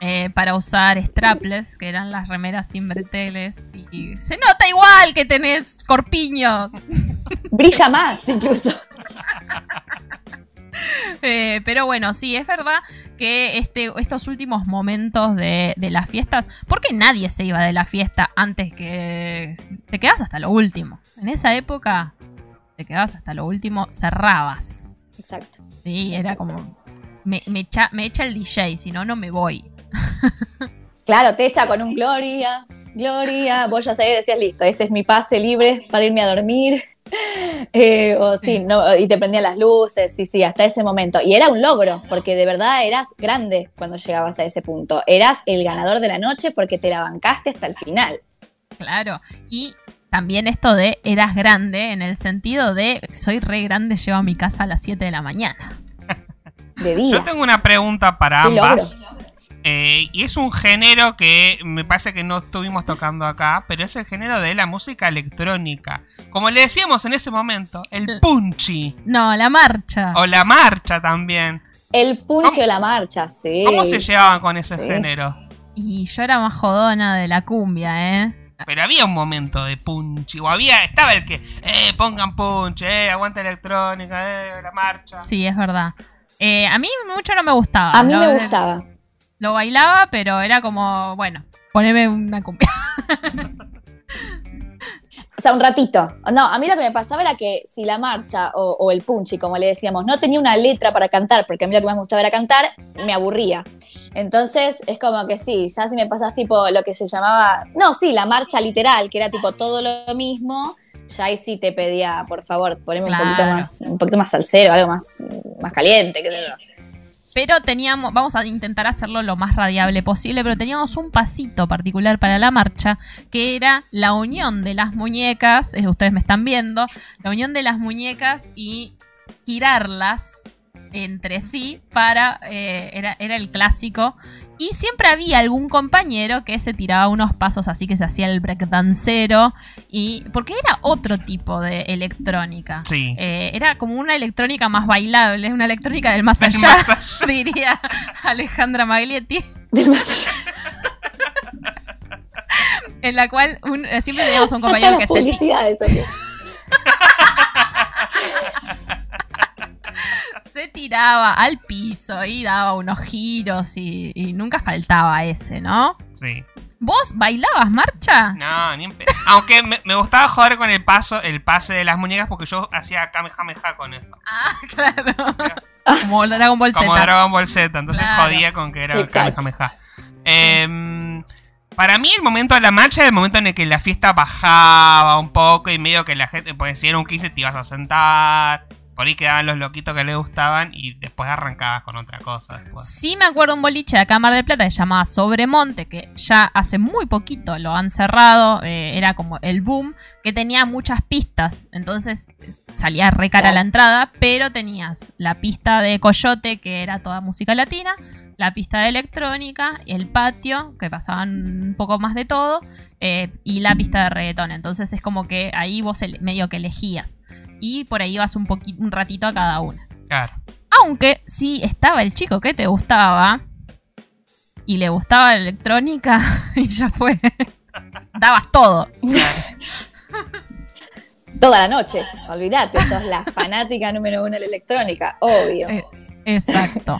eh, para usar strapless, que eran las remeras sin breteles. Y, y se nota igual que tenés corpiño. Brilla más, incluso. Eh, pero bueno, sí, es verdad que este, estos últimos momentos de, de las fiestas, porque nadie se iba de la fiesta antes que te quedas hasta lo último. En esa época te quedabas hasta lo último, cerrabas. Exacto. Sí, era como me, me echa, me echa el DJ, si no, no me voy. Claro, te echa con un Gloria, Gloria. Vos ya sabés, decías, listo, este es mi pase libre para irme a dormir. Eh, o sí, no, y te prendían las luces, sí, sí, hasta ese momento. Y era un logro, porque de verdad eras grande cuando llegabas a ese punto. Eras el ganador de la noche porque te la bancaste hasta el final. Claro. Y también esto de eras grande, en el sentido de soy re grande, llego a mi casa a las 7 de la mañana. De día. Yo tengo una pregunta para logro. Eh, y es un género que me parece que no estuvimos tocando acá, pero es el género de la música electrónica. Como le decíamos en ese momento, el punchy. No, la marcha. O la marcha también. El puncho ¿Cómo- de la marcha, sí. ¿Cómo se llevaban con ese Sí. género? Y yo era más jodona de la cumbia, ¿eh? Pero había un momento de punchy. O había, estaba el que, eh, pongan punch, eh, aguanta electrónica, eh, la marcha. Sí, es verdad. Eh, a mí mucho no me gustaba. A mí me gustaba. Lo bailaba, pero era como, bueno, poneme una cumbia. O sea, un ratito. No, a mí lo que me pasaba era que si la marcha o, o el punchi, como le decíamos, no tenía una letra para cantar, porque a mí lo que más me gustaba era cantar, me aburría. Entonces es como que sí, ya si me pasas tipo lo que se llamaba, no, sí, la marcha literal, que era tipo todo lo mismo, ya ahí sí te pedía, por favor, poneme un poquito más, un poquito más salsero, algo más, más caliente, qué sé yo. Pero teníamos, vamos a intentar hacerlo lo más radiable posible, pero teníamos un pasito particular para la marcha, que era la unión de las muñecas, eh, ustedes me están viendo, la unión de las muñecas y girarlas entre sí para, eh, era, era el clásico. Y siempre había algún compañero que se tiraba unos pasos así que se hacía el breakdancero. Y. Porque era otro tipo de electrónica. Sí. Eh, era como una electrónica más bailable, una electrónica del más Del allá, más allá. diría Alejandra Maglietti. Del más allá. En la cual un- siempre teníamos un compañero que se, se tiraba al piso y daba unos giros y, y nunca faltaba ese, ¿no? Sí. ¿Vos bailabas marcha? No, ni en pe- Aunque me, me gustaba jugar con el paso, el pase de las muñecas porque yo hacía Kamehameha con eso. Ah, claro. Como Dragon Ball Z. Como Dragon Ball Z, entonces Claro. jodía con que era Exacto. Kamehameha. Em, para mí el momento de la marcha era el momento en el que la fiesta bajaba un poco y medio que la gente, pues si era un 15 te ibas a sentar, por ahí quedaban los loquitos que le gustaban y después arrancabas con otra cosa. después. Sí me acuerdo un boliche de Mar del Plata que se llamaba Sobremonte, que ya hace muy poquito lo han cerrado, eh, era como el boom, que tenía muchas pistas, entonces salía re cara Claro. la entrada, pero tenías la pista de Coyote, que era toda música latina, la pista de electrónica, el patio, que pasaban un poco más de todo, eh, y la pista de reggaetón, entonces es como que ahí vos medio que elegías, y por ahí ibas un, un ratito a cada una. Claro. Aunque si estaba el chico que te gustaba y le gustaba la electrónica y ya fue. Dabas todo. Toda la noche, olvídate, sos la fanática número uno de la electrónica, obvio. Eh, Exacto.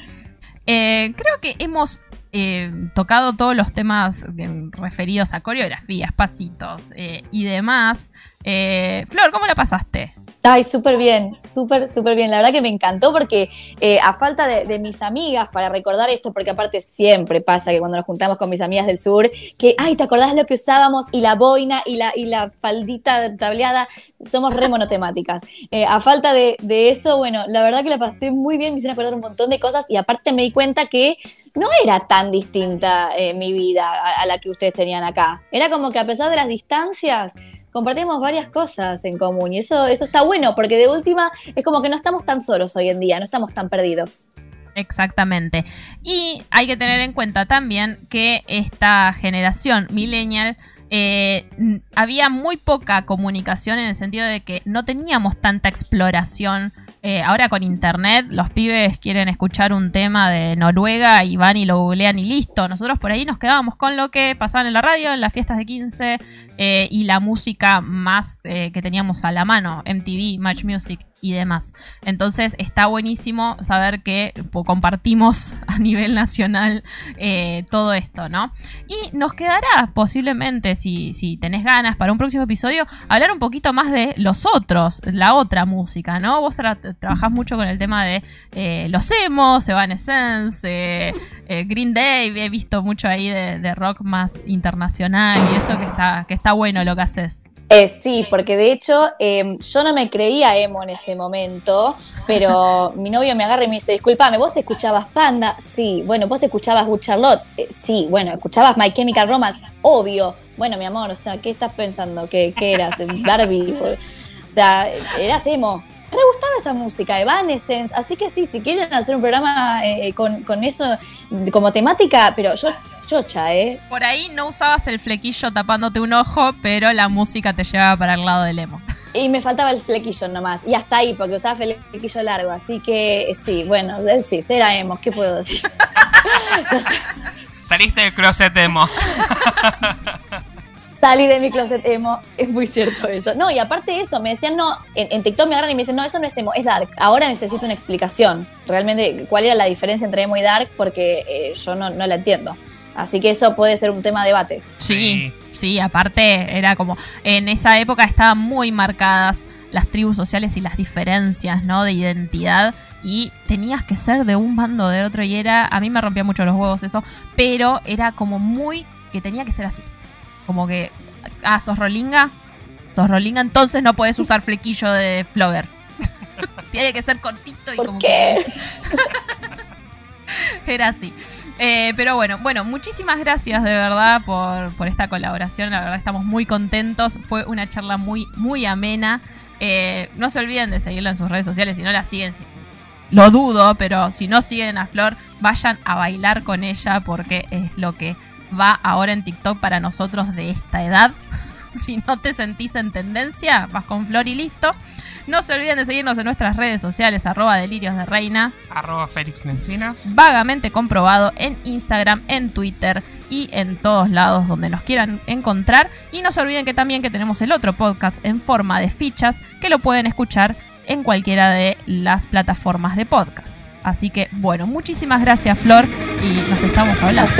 Eh, creo que hemos eh, tocado todos los temas referidos a coreografías, pasitos eh, y demás. Eh, Flor, ¿cómo la pasaste? Ay, súper bien, súper, súper bien. La verdad que me encantó porque eh, a falta de, mis amigas para recordar esto, porque aparte siempre pasa que cuando nos juntamos con mis amigas del sur, que, ay, ¿te acordás lo que usábamos? Y la boina y la, y la faldita tableada, somos re monotemáticas. Eh, a falta de, eso, bueno, la verdad que la pasé muy bien, me hicieron acordar un montón de cosas y aparte me di cuenta que no era tan distinta mi vida a la que ustedes tenían acá. Era como que a pesar de las distancias, compartimos varias cosas en común y eso, eso está bueno porque de última es como que no estamos tan solos hoy en día, no estamos tan perdidos. Exactamente. Y hay que tener en cuenta también que esta generación millennial eh, había muy poca comunicación en el sentido de que no teníamos tanta exploración. Eh, ahora con internet, los pibes quieren escuchar un tema de Noruega y van y lo googlean y listo. Nosotros por ahí nos quedábamos con lo que pasaban en la radio, en las fiestas de 15 eh, y la música más eh, que teníamos a la mano, MTV, Match Music y demás. Entonces está buenísimo saber que compartimos a nivel nacional eh, todo esto, ¿no? Y nos quedará posiblemente, si, si tenés ganas para un próximo episodio, hablar un poquito más de los otros, la otra música, ¿no? Vos tra- trabajás mucho con el tema de eh, los emos, Evanescence, eh, eh, Green Day, he visto mucho ahí de, de rock más internacional y eso que está, que está bueno lo que haces. Eh, sí, porque de hecho eh, yo no me creía emo en ese momento, pero mi novio me agarra y me dice, disculpame, ¿vos escuchabas Panda? Sí, bueno, ¿vos escuchabas Good Charlotte? Eh, sí, bueno, ¿escuchabas My Chemical Romance? Obvio. Bueno, mi amor, o sea, ¿qué estás pensando? ¿Qué, qué eras? ¿Barbie? O sea, eras emo. Me gustaba esa música, Evanescence, así que sí, si quieren hacer un programa eh, con, con eso como temática, pero yo chocha, ¿eh? Por ahí no usabas el flequillo tapándote un ojo, pero la música te llevaba para el lado del emo. Y me faltaba el flequillo nomás. Y hasta ahí, porque usaba flequillo largo. Así que eh, sí, bueno, eh, sí, será emo. ¿Qué puedo decir? Saliste del closet emo. Salí de mi closet emo. Es muy cierto eso. No, y aparte de eso, me decían, no, en, en TikTok me agarran y me dicen, no, eso no es emo, es dark. Ahora necesito una explicación. Realmente, ¿cuál era la diferencia entre emo y dark? Porque eh, yo no, no la entiendo. Así que eso puede ser un tema de debate. Sí, sí, aparte era como, en esa época estaban muy marcadas las tribus sociales y las diferencias, ¿no? De identidad y tenías que ser de un bando o de otro y era, a mí me rompía mucho los huevos eso, pero era como muy, que tenía que ser así. Como que, ah, sos rolinga, Sos rolinga, entonces no podés usar flequillo de flogger. Tiene que ser cortito y ¿Por como qué? que era así. Eh, pero bueno, bueno, muchísimas gracias de verdad por, por esta colaboración. La verdad estamos muy contentos. Fue una charla muy, muy amena. Eh, no se olviden de seguirla en sus redes sociales. Si no la siguen, si- lo dudo, pero si no siguen a Flor, vayan a bailar con ella porque es lo que va ahora en TikTok para nosotros de esta edad. si no te sentís en tendencia, vas con Flor y listo. No se olviden de seguirnos en nuestras redes sociales, arroba delirios de reina Arroba Félix Mencinas. vagamente comprobado en Instagram, en Twitter y en todos lados donde nos quieran encontrar. Y no se olviden que también que tenemos el otro podcast en forma de fichas que lo pueden escuchar en cualquiera de las plataformas de podcast. Así que bueno, muchísimas gracias Flor y nos estamos hablando.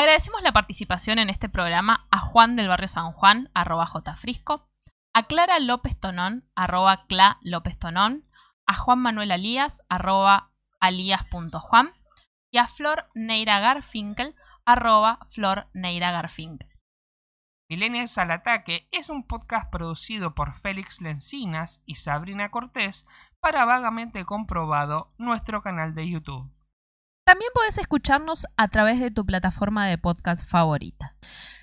Agradecemos la participación en este programa a Juan del Barrio San Juan, arroba jfrisco, a Clara López Tonón, arroba cla López Tonón, a Juan Manuel Alías, arroba alías.juan, y a Flor Neira Garfinkel, arroba Flor Neira Garfinkel. Millennials al Ataque es un podcast producido por Félix Lencinas y Sabrina Cortés para Vagamente Comprobado, nuestro canal de YouTube. También puedes escucharnos a través de tu plataforma de podcast favorita.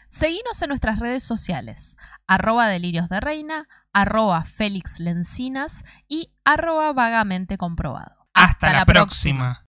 Seguinos en nuestras redes sociales, arroba delirios de reina, arroba Félix Lencinas y arroba vagamente comprobado. Hasta, la próxima.